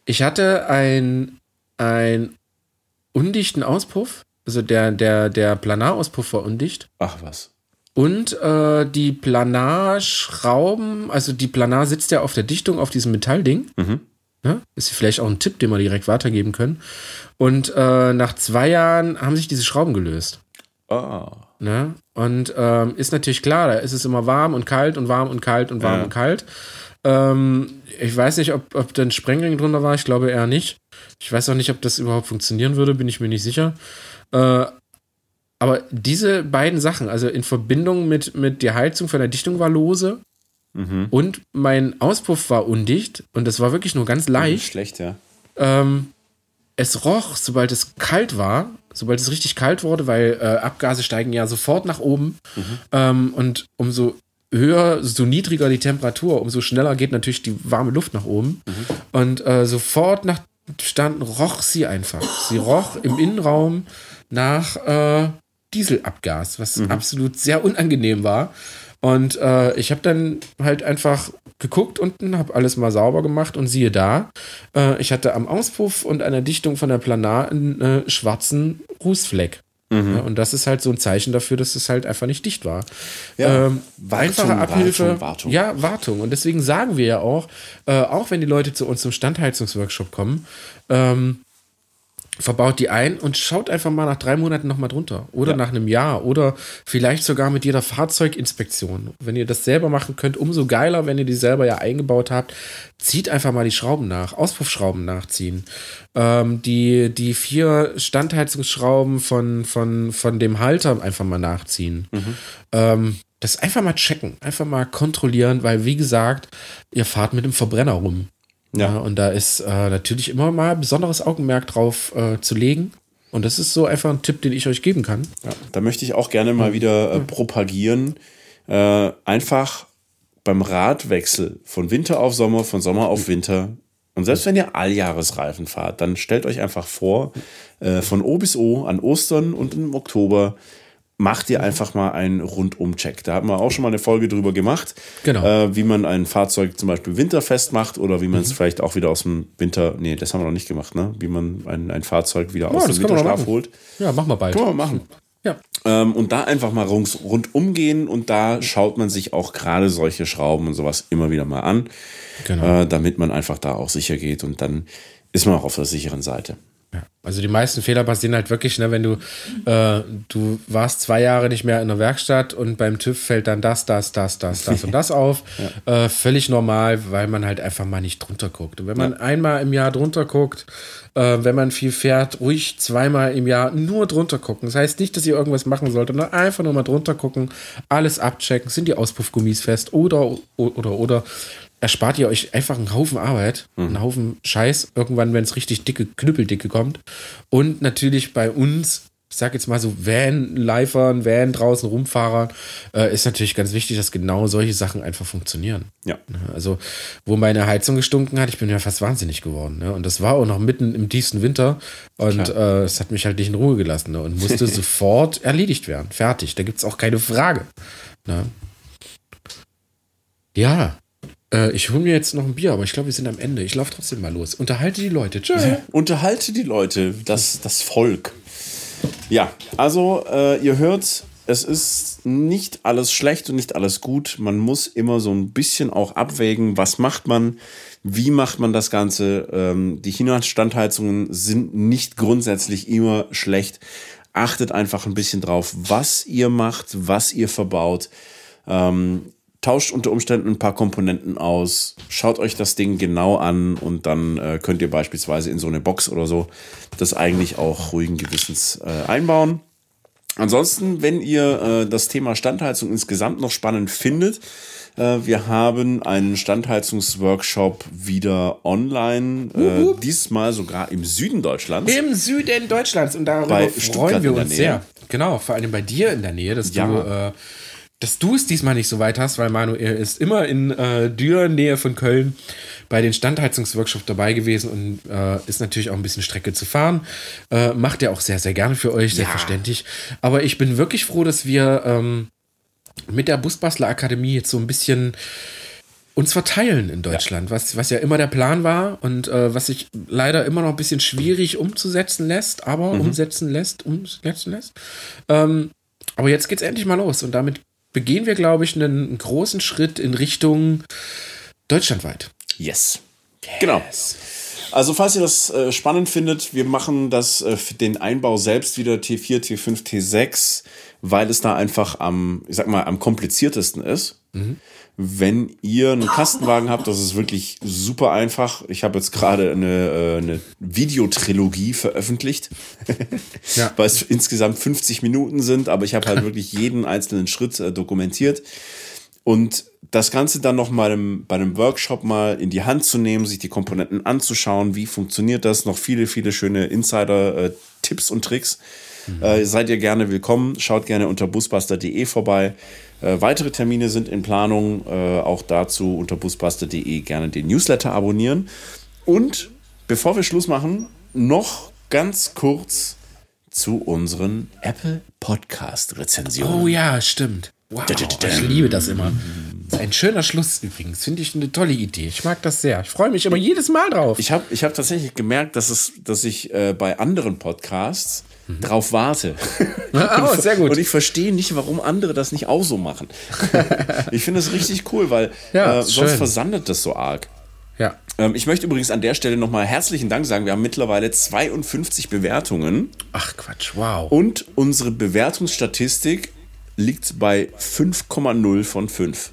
Ich hatte ein, ein undichten Auspuff. Also der, der, der Planarauspuff war undicht. Ach was. Und äh, die Planarschrauben, also die Planar sitzt ja auf der Dichtung auf diesem Metallding. Mhm. Ja, ist vielleicht auch ein Tipp, den wir direkt weitergeben können. Und äh, nach zwei Jahren haben sich diese Schrauben gelöst. Oh. Ne? Und ähm, ist natürlich klar, da ist es immer warm und kalt und warm und kalt und warm ja. und kalt. Ähm, ich weiß nicht, ob, ob da ein Sprengling drunter war. Ich glaube eher nicht. Ich weiß auch nicht, ob das überhaupt funktionieren würde, bin ich mir nicht sicher. Äh, aber diese beiden Sachen, also in Verbindung mit, mit der Heizung von der Dichtung war lose mhm. und mein Auspuff war undicht und das war wirklich nur ganz leicht. Schlecht, ja. Ähm, es roch, sobald es kalt war, sobald es richtig kalt wurde, weil äh, Abgase steigen ja sofort nach oben. Mhm. Ähm, und umso höher, so niedriger die Temperatur, umso schneller geht natürlich die warme Luft nach oben. Mhm. Und äh, sofort nach Stand roch sie einfach. Sie roch im Innenraum nach äh, Dieselabgas, was mhm. absolut sehr unangenehm war. Und äh, ich habe dann halt einfach geguckt unten, habe alles mal sauber gemacht und siehe da, äh, ich hatte am Auspuff und an der Dichtung von der Planar einen äh, schwarzen Rußfleck. Mhm. Ja, und das ist halt so ein Zeichen dafür, dass es halt einfach nicht dicht war. Ja, ähm, Wartung, einfache Abhilfe. Wartung, Wartung. Ja, Wartung. Und deswegen sagen wir ja auch, äh, auch wenn die Leute zu uns zum Standheizungsworkshop kommen, ähm, verbaut die ein und schaut einfach mal nach drei Monaten nochmal drunter. Oder ja. nach einem Jahr. Oder vielleicht sogar mit jeder Fahrzeuginspektion. Wenn ihr das selber machen könnt, umso geiler, wenn ihr die selber ja eingebaut habt. Zieht einfach mal die Schrauben nach. Auspuffschrauben nachziehen. Ähm, die, die vier Standheizungsschrauben von, von, von dem Halter einfach mal nachziehen. Mhm. Ähm, das einfach mal checken. Einfach mal kontrollieren, weil wie gesagt, ihr fahrt mit dem Verbrenner rum. Ja. ja und da ist äh, natürlich immer mal besonderes Augenmerk drauf äh, zu legen. Und das ist so einfach ein Tipp, den ich euch geben kann. Ja, da möchte ich auch gerne mal wieder äh, propagieren. Äh, einfach beim Radwechsel von Winter auf Sommer, von Sommer auf Winter. Und selbst wenn ihr Alljahresreifen fahrt, dann stellt euch einfach vor, äh, von O bis O an Ostern und im Oktober macht ihr einfach mal einen Rundum-Check. Da haben wir auch schon mal eine Folge drüber gemacht, genau. äh, wie man ein Fahrzeug zum Beispiel winterfest macht oder wie man es mhm. vielleicht auch wieder aus dem Winter, nee, das haben wir noch nicht gemacht, ne? Wie man ein, ein Fahrzeug wieder ja, aus dem Winterschlaf holt. Ja, machen wir bald. Können wir machen. Ja. Ähm, und da einfach mal rundum gehen und da schaut man sich auch gerade solche Schrauben und sowas immer wieder mal an, genau. äh, damit man einfach da auch sicher geht und dann ist man auch auf der sicheren Seite. Ja. Also die meisten Fehler passieren halt wirklich, ne, wenn du, äh, du warst zwei Jahre nicht mehr in der Werkstatt und beim TÜV fällt dann das, das, das, das, das und das auf. Ja. Äh, völlig normal, weil man halt einfach mal nicht drunter guckt. Und wenn man ja. einmal im Jahr drunter guckt, äh, wenn man viel fährt, ruhig zweimal im Jahr nur drunter gucken. Das heißt nicht, dass ihr irgendwas machen sollt, sondern einfach nur mal drunter gucken, alles abchecken, sind die Auspuffgummis fest oder, oder, oder erspart ihr euch einfach einen Haufen Arbeit, mhm. einen Haufen Scheiß, irgendwann, wenn es richtig dicke, knüppeldicke kommt. Und natürlich bei uns, ich sag jetzt mal so Van-Lifern, Van draußen Rumfahrern, äh, ist natürlich ganz wichtig, dass genau solche Sachen einfach funktionieren. Ja. Ne, also, wo meine Heizung gestunken hat, ich bin ja fast wahnsinnig geworden. Ne? Und das war auch noch mitten im tiefsten Winter. Und äh, es hat mich halt nicht in Ruhe gelassen ne? und musste sofort erledigt werden. Fertig. Da gibt es auch keine Frage. Ne? Ja, äh, ich hole mir jetzt noch ein Bier, aber ich glaube, wir sind am Ende. Ich laufe trotzdem mal los. Unterhalte die Leute. Tschüss. Ja, unterhalte die Leute, das, das Volk. Ja, also äh, ihr hört, es ist nicht alles schlecht und nicht alles gut. Man muss immer so ein bisschen auch abwägen, was macht man, wie macht man das Ganze. Ähm, die China-Standheizungen sind nicht grundsätzlich immer schlecht. Achtet einfach ein bisschen drauf, was ihr macht, was ihr verbaut. Ähm, tauscht unter Umständen ein paar Komponenten aus, schaut euch das Ding genau an und dann äh, könnt ihr beispielsweise in so eine Box oder so das eigentlich auch ruhigen Gewissens äh, einbauen. Ansonsten, wenn ihr äh, das Thema Standheizung insgesamt noch spannend findet, äh, wir haben einen Standheizungsworkshop wieder online, uh, diesmal sogar im Süden Deutschlands. Im Süden Deutschlands und darüber bei freuen wir uns sehr. Genau, vor allem bei dir in der Nähe, dass ja. du äh, dass du es diesmal nicht so weit hast, weil Manuel ist immer in äh, Düren, Nähe von Köln, bei den Standheizungsworkshops dabei gewesen und äh, ist natürlich auch ein bisschen Strecke zu fahren. Äh, macht er auch sehr, sehr gerne für euch, selbstverständlich. Ja. Aber ich bin wirklich froh, dass wir ähm, mit der Busbastler Akademie jetzt so ein bisschen uns verteilen in Deutschland, ja. Was, was ja immer der Plan war und äh, was sich leider immer noch ein bisschen schwierig umzusetzen lässt, aber mhm. umsetzen lässt, umsetzen lässt. Ähm, aber jetzt geht's endlich mal los und damit begehen wir, glaube ich, einen großen Schritt in Richtung deutschlandweit. Yes. yes. Genau. Also, falls ihr das äh, spannend findet, wir machen das äh, den Einbau selbst wieder T4, T5, T6 weil es da einfach am, ich sag mal, am kompliziertesten ist. Wenn ihr einen Kastenwagen habt, das ist wirklich super einfach. Ich habe jetzt gerade eine, äh, eine Videotrilogie veröffentlicht, Ja. weil es insgesamt 50 Minuten sind, aber ich habe halt wirklich jeden einzelnen Schritt äh, dokumentiert. Und das Ganze dann noch mal im, bei einem Workshop mal in die Hand zu nehmen, sich die Komponenten anzuschauen, wie funktioniert das, noch viele, viele schöne Insider-Tipps und Tricks. Äh, seid ihr gerne willkommen. Schaut gerne unter busbuster.de vorbei. Äh, weitere Termine sind in Planung. Äh, auch dazu unter busbuster.de gerne den Newsletter abonnieren. Und bevor wir Schluss machen, noch ganz kurz zu unseren Apple Podcast Rezensionen. Oh ja, stimmt. Wow, ich liebe das immer. Das ist ein schöner Schluss übrigens. Finde ich eine tolle Idee. Ich mag das sehr. Ich freue mich immer jedes Mal drauf. Ich habe ich hab tatsächlich gemerkt, dass, es, dass ich äh, bei anderen Podcasts drauf warte. Oh, sehr gut. Und ich verstehe nicht, warum andere das nicht auch so machen. ich finde es richtig cool, weil Ja, äh, sonst versandet das so arg. Ja. Ähm, ich möchte übrigens an der Stelle nochmal herzlichen Dank sagen. Wir haben mittlerweile 52 Bewertungen Ach Quatsch, wow. und unsere Bewertungsstatistik liegt bei 5,0 von 5.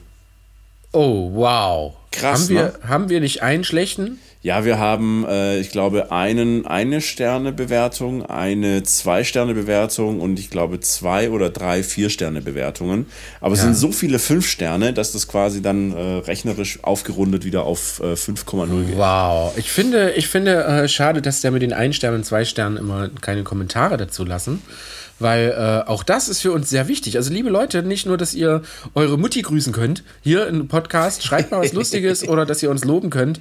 Oh, wow. Krass, Haben wir, ne? haben wir nicht einen schlechten? Ja, wir haben, äh, ich glaube, einen, eine Sterne-Bewertung, eine Zwei-Sterne-Bewertung und ich glaube zwei oder drei Vier-Sterne-Bewertungen. Aber es sind so viele Fünf Sterne, dass das quasi dann äh, rechnerisch aufgerundet wieder auf äh, 5,0 geht. Wow. Ich finde, ich finde äh, schade, dass der mit den ein Sternen und zwei Sternen immer keine Kommentare dazu lassen. Weil äh, auch das ist für uns sehr wichtig. Also, liebe Leute, nicht nur, dass ihr eure Mutti grüßen könnt, hier im Podcast, schreibt mal was Lustiges oder dass ihr uns loben könnt.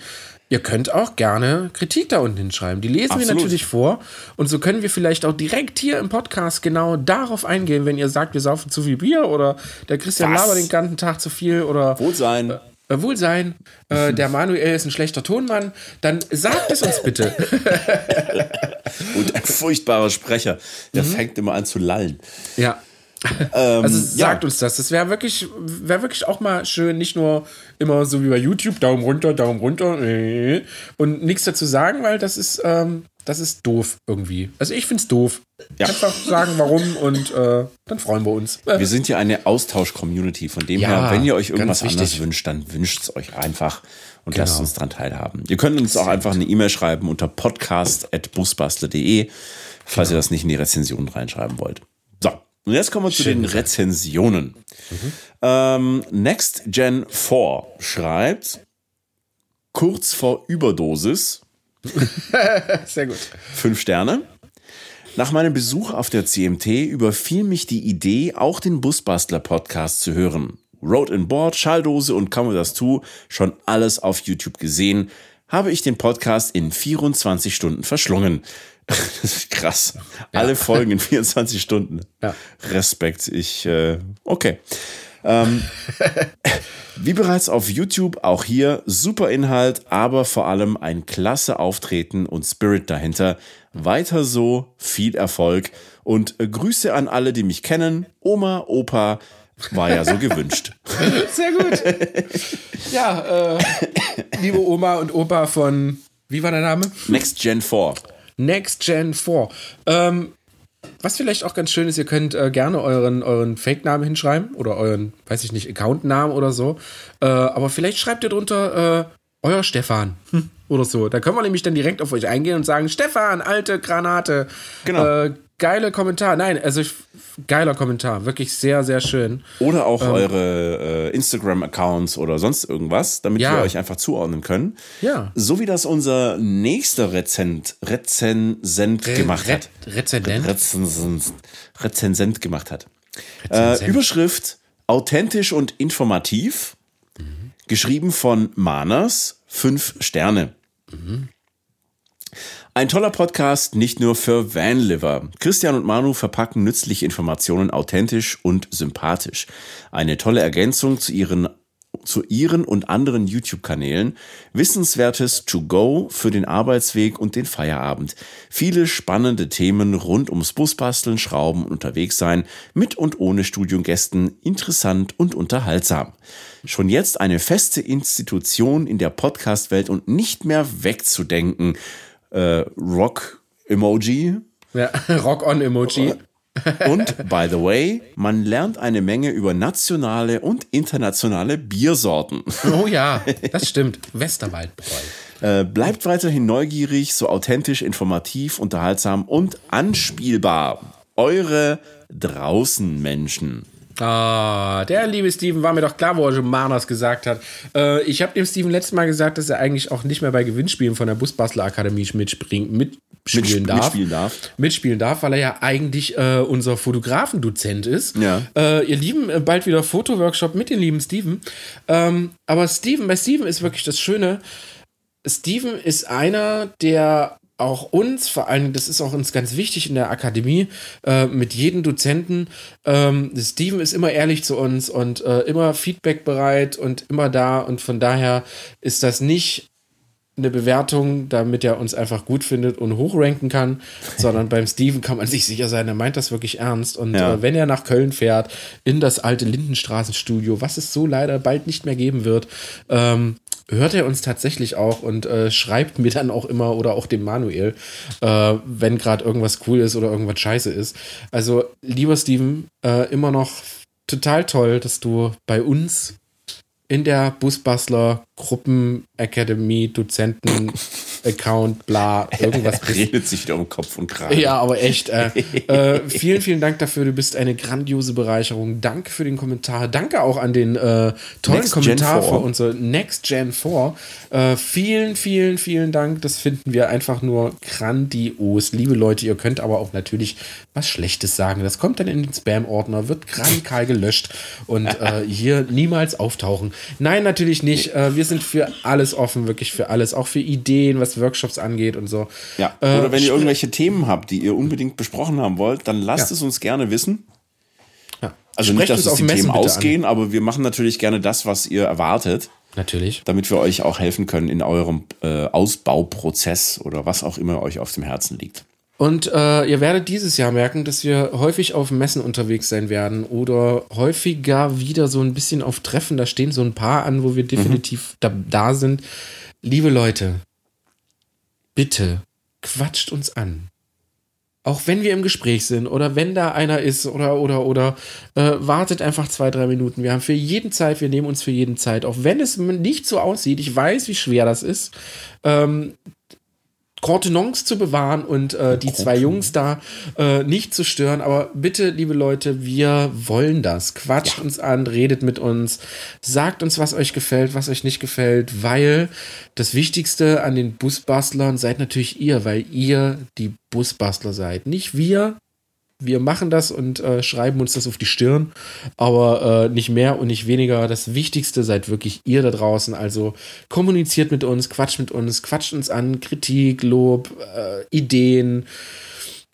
Ihr könnt auch gerne Kritik da unten hinschreiben. Die lesen wir Absolut. natürlich vor. Und so können wir vielleicht auch direkt hier im Podcast genau darauf eingehen, wenn ihr sagt, wir saufen zu viel Bier oder der Christian Was? labert den ganzen Tag zu viel oder Wohlsein. äh, Wohlsein, äh, der Manuel ist ein schlechter Tonmann, dann sagt es uns bitte. Und ein furchtbarer Sprecher. Der fängt immer an zu lallen. ja. Ähm, Also ja. sagt uns das. Das wäre wirklich, wäre wirklich auch mal schön, nicht nur immer so wie bei YouTube, Daumen runter, Daumen runter äh, und nichts dazu sagen, weil das ist, ähm, das ist doof irgendwie. Also ich finde es doof. Ja. Einfach sagen, warum und äh, dann freuen wir uns. Wir sind ja eine Austausch-Community. Von dem Ja, her, wenn ihr euch irgendwas anderes wünscht, dann wünscht es euch einfach und Genau. lasst uns dran teilhaben. Ihr könnt uns auch einfach eine E-Mail schreiben unter podcast.busbastler.de, falls Genau. ihr das nicht in die Rezension reinschreiben wollt. Und jetzt kommen wir zu Schön den Rezensionen. Ähm, Next Gen 4 schreibt, kurz vor Überdosis, Sehr gut. Fünf Sterne. Nach meinem Besuch auf der CMT überfiel mich die Idee, auch den Busbastler-Podcast zu hören. Road and Board, Schalldose und Come With Us 2, schon alles auf YouTube gesehen, habe ich den Podcast in 24 Stunden verschlungen. Das ist krass. Alle Folgen in 24 Stunden. Ja. Respekt. Ich, äh, okay. Ähm, wie bereits auf YouTube, auch hier super Inhalt, aber vor allem ein klasse Auftreten und Spirit dahinter. Weiter so, viel Erfolg und äh, Grüße an alle, die mich kennen. Oma, Opa, war ja so gewünscht. Sehr gut. Ja, äh, liebe Oma und Opa von, wie war der Name? Next Gen 4. Next Gen 4. Ähm, was vielleicht auch ganz schön ist, ihr könnt äh, gerne euren, euren Fake-Namen hinschreiben oder euren, weiß ich nicht, Account-Namen oder so. Äh, aber vielleicht schreibt ihr drunter äh, euer Stefan hm, oder so. Da können wir nämlich dann direkt auf euch eingehen und sagen: Stefan, alte Granate. Genau. Äh, geile Kommentar. Nein, also ich, geiler Kommentar. Wirklich sehr, sehr schön. Oder auch Ähm. eure äh, Instagram-Accounts oder sonst irgendwas, damit Ja. wir euch einfach zuordnen können. Ja. So wie das unser nächster Rezent, Rezensent gemacht Re hat. Rezendent. Rezensent, Rezensent gemacht hat. Äh, Rezensent. Überschrift: Authentisch und informativ. Geschrieben von Manas, fünf Sterne. Ein toller Podcast, nicht nur für Vanliver. Christian und Manu verpacken nützliche Informationen authentisch und sympathisch. Eine tolle Ergänzung zu ihren zu ihren und anderen YouTube-Kanälen. Wissenswertes To Go für den Arbeitsweg und den Feierabend. Viele spannende Themen rund ums Busbasteln, Schrauben und unterwegs sein, mit und ohne Studiogästen, interessant und unterhaltsam. Schon jetzt eine feste Institution in der Podcast-Welt und nicht mehr wegzudenken. Äh, Rock-Emoji. Ja, Rock-on-Emoji. Und by the way, man lernt eine Menge über nationale und internationale Biersorten. Oh ja, das stimmt. Westerwaldbräu. Äh, bleibt weiterhin neugierig, so authentisch, informativ, unterhaltsam und anspielbar. Eure Draußenmenschen. Ah, der liebe Steven war mir doch klar, wo er schon Manas gesagt hat. Äh, ich habe dem Steven letztes Mal gesagt, dass er eigentlich auch nicht mehr bei Gewinnspielen von der Busbastler Akademie mitspringen, mitspielen, darf, mitspielen darf. Mitspielen darf, weil er ja eigentlich äh, unser Fotografendozent ist. Ja. Äh, ihr Lieben, äh, bald wieder Fotoworkshop mit dem lieben Steven. Ähm, aber Steven, bei Steven ist wirklich das Schöne. Steven ist einer, der auch uns, vor allem, das ist auch uns ganz wichtig in der Akademie, äh, mit jedem Dozenten. Ähm, Steven ist immer ehrlich zu uns und äh, immer feedbackbereit und immer da. Und von daher ist das nicht eine Bewertung, damit er uns einfach gut findet und hochranken kann, sondern beim Steven kann man sich sicher sein, er meint das wirklich ernst. Und Ja. äh, wenn er nach Köln fährt, in das alte Lindenstraßenstudio, was es so leider bald nicht mehr geben wird, ähm, hört er uns tatsächlich auch und äh, schreibt mir dann auch immer oder auch dem Manuel, äh, wenn gerade irgendwas cool ist oder irgendwas scheiße ist. Also, lieber Steven, äh, immer noch total toll, dass du bei uns in der Busbastler Gruppen Academy Dozenten Account bla irgendwas. Redet sich wieder um Kopf und Kragen. Ja, aber echt. Äh, äh, vielen, vielen Dank dafür. Du bist eine grandiose Bereicherung. Danke für den Kommentar. Danke auch an den äh, tollen Next Kommentar für 4. unsere Next Gen 4. Äh, vielen, vielen, vielen Dank. Das finden wir einfach nur grandios. Liebe Leute, ihr könnt aber auch natürlich was Schlechtes sagen. Das kommt dann in den Spam-Ordner, wird radikal gelöscht und äh, hier niemals auftauchen. Nein, natürlich nicht. Äh, wir sind für alles offen, wirklich für alles. Auch für Ideen, was Workshops angeht und so. Ja. Äh, Oder wenn ihr irgendwelche Themen habt, die ihr unbedingt besprochen haben wollt, dann lasst Ja. es uns gerne wissen. Ja. Also Sprecht nicht, dass uns die Messen Themen ausgehen, aber wir machen natürlich gerne das, was ihr erwartet, An. Natürlich. damit wir euch auch helfen können in eurem äh, Ausbauprozess oder was auch immer euch auf dem Herzen liegt. Und äh, ihr werdet dieses Jahr merken, dass wir häufig auf Messen unterwegs sein werden oder häufiger wieder so ein bisschen auf Treffen. Da stehen so ein paar an, wo wir definitiv da, da sind. Liebe Leute, bitte quatscht uns an. Auch wenn wir im Gespräch sind oder wenn da einer ist oder oder oder äh, wartet einfach zwei, drei Minuten. Wir haben für jeden Zeit, wir nehmen uns für jeden Zeit, auch wenn es nicht so aussieht. Ich weiß, wie schwer das ist. Ähm, Contenance zu bewahren und äh, die zwei Jungs da äh, nicht zu stören. Aber bitte, liebe Leute, wir wollen das. Quatscht uns an, redet mit uns, sagt uns, was euch gefällt, was euch nicht gefällt, weil das Wichtigste an den Busbastlern seid natürlich ihr, weil ihr die Busbastler seid. Nicht wir. Wir machen das und äh, schreiben uns das auf die Stirn, aber äh, nicht mehr und nicht weniger. Das Wichtigste seid wirklich ihr da draußen. Also kommuniziert mit uns, quatscht mit uns, quatscht uns an, Kritik, Lob, äh, Ideen.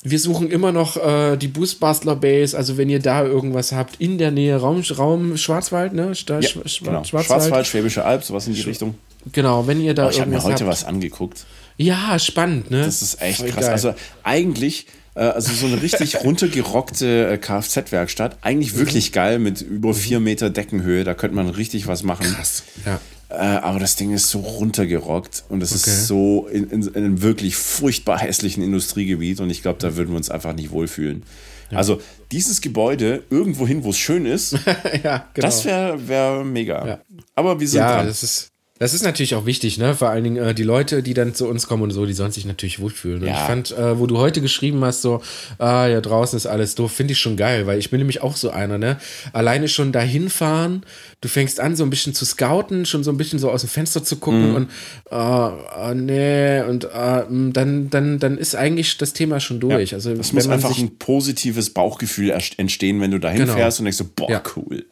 Wir suchen immer noch äh, die Busbastler Base. Also wenn ihr da irgendwas habt in der Nähe, Raum, Raum Schwarzwald, ne? Sta Ja, Schwa- genau. Schwarzwald. Schwarzwald, Schwäbische Alb, sowas in die Richtung. Genau, wenn ihr da Oh, ich habe mir irgendwas heute habt. was angeguckt. Ja, spannend, ne? Das ist echt Voll krass. geil. Also eigentlich, also so eine richtig runtergerockte äh, Kfz-Werkstatt, eigentlich wirklich geil mit über vier Meter Deckenhöhe. Da könnte man richtig was machen. Krass. Ja. Äh, aber das Ding ist so runtergerockt und es Okay. ist so in, in, in einem wirklich furchtbar hässlichen Industriegebiet und ich glaube, da würden wir uns einfach nicht wohlfühlen. Also dieses Gebäude irgendwo hin, wo es schön ist, ja, genau. das wäre wär mega. Ja. Aber wir sind ja, dran. das ist, das ist natürlich auch wichtig, ne? Vor allen Dingen äh, die Leute, die dann zu uns kommen und so, die sollen sich natürlich wohlfühlen. Und Ja. ich fand, äh, wo du heute geschrieben hast, so, ah, ja, draußen ist alles doof, finde ich schon geil, weil ich bin nämlich auch so einer, ne? Alleine schon dahin fahren, du fängst an, so ein bisschen zu scouten, schon so ein bisschen so aus dem Fenster zu gucken Mhm. und ah, ah, nee, und ah, m, dann, dann, dann ist eigentlich das Thema schon durch. also Es muss einfach ein positives Bauchgefühl entstehen, wenn du dahin Genau. fährst und denkst so, boah, Ja. cool.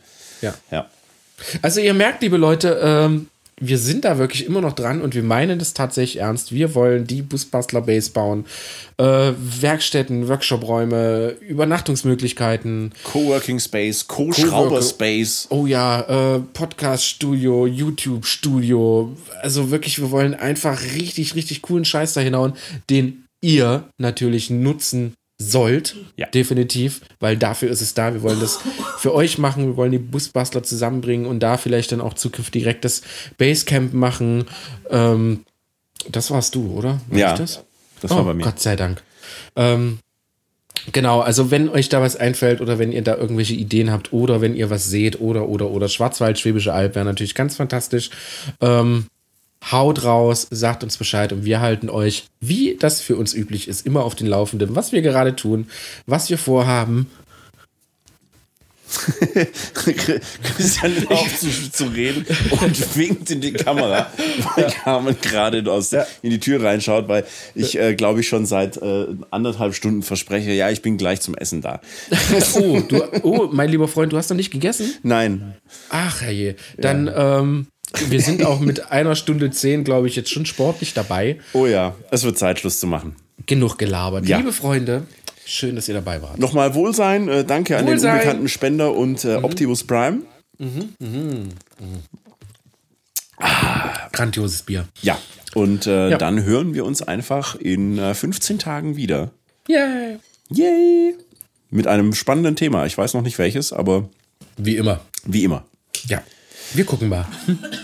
ja. Ja. Also ihr merkt, liebe Leute, ähm, wir sind da wirklich immer noch dran und wir meinen das tatsächlich ernst. Wir wollen die Busbastler Base bauen. Äh, Werkstätten, Workshopräume, Übernachtungsmöglichkeiten. Coworking Space, Co-Schrauber Space. Oh ja, äh, Podcast-Studio, YouTube-Studio. Also wirklich, wir wollen einfach richtig, richtig coolen Scheiß da hinhauen, den ihr natürlich nutzen sollt. Ja. Definitiv, weil dafür ist es da. Wir wollen das für euch machen. Wir wollen die Busbastler zusammenbringen und da vielleicht dann auch zukünftig direkt das Basecamp machen. Ähm, das warst du, oder? War Ja, das? das oh, war bei mir. Gott sei Dank. Ähm, Genau, also wenn euch da was einfällt oder wenn ihr da irgendwelche Ideen habt oder wenn ihr was seht oder oder oder Schwarzwald, Schwäbische Alb wäre natürlich ganz fantastisch. Ähm, haut raus, sagt uns Bescheid und wir halten euch, wie das für uns üblich ist, immer auf den Laufenden, was wir gerade tun, was wir vorhaben Christian auf zu, zu reden und winkt in die Kamera, weil ja. Carmen gerade aus ja. in die Tür reinschaut, weil ich äh, glaube ich schon seit äh, anderthalb Stunden verspreche, ja, ich bin gleich zum Essen da. oh, du, oh, mein lieber Freund, du hast noch nicht gegessen? Nein. Ach, herrje. Dann, ja. ähm, wir sind auch mit einer Stunde zehn, glaube ich, jetzt schon sportlich dabei. Oh ja, es wird Zeit, Schluss zu machen. Genug gelabert. Ja. Liebe Freunde, Schön, dass ihr dabei wart. Nochmal Wohlsein. Äh, danke an Wohlsein. den unbekannten Spender und äh, mhm. Optimus Prime. Mhm, mhm, mhm. Ah, grandioses Bier. Ja, und äh, ja. dann hören wir uns einfach in 15 äh, Tagen wieder. Yay! Yay! Mit einem spannenden Thema. Ich weiß noch nicht welches, aber. Wie immer. Wie immer. Ja. Wir gucken mal.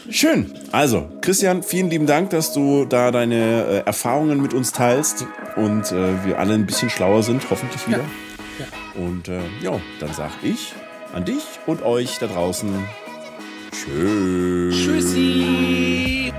Schön. Also, Christian, vielen lieben Dank, dass du da deine äh, Erfahrungen mit uns teilst und äh, wir alle ein bisschen schlauer sind, hoffentlich wieder. Ja. ja. Und äh, ja, dann sag ich an dich und euch da draußen Tschüss. Tschüssi.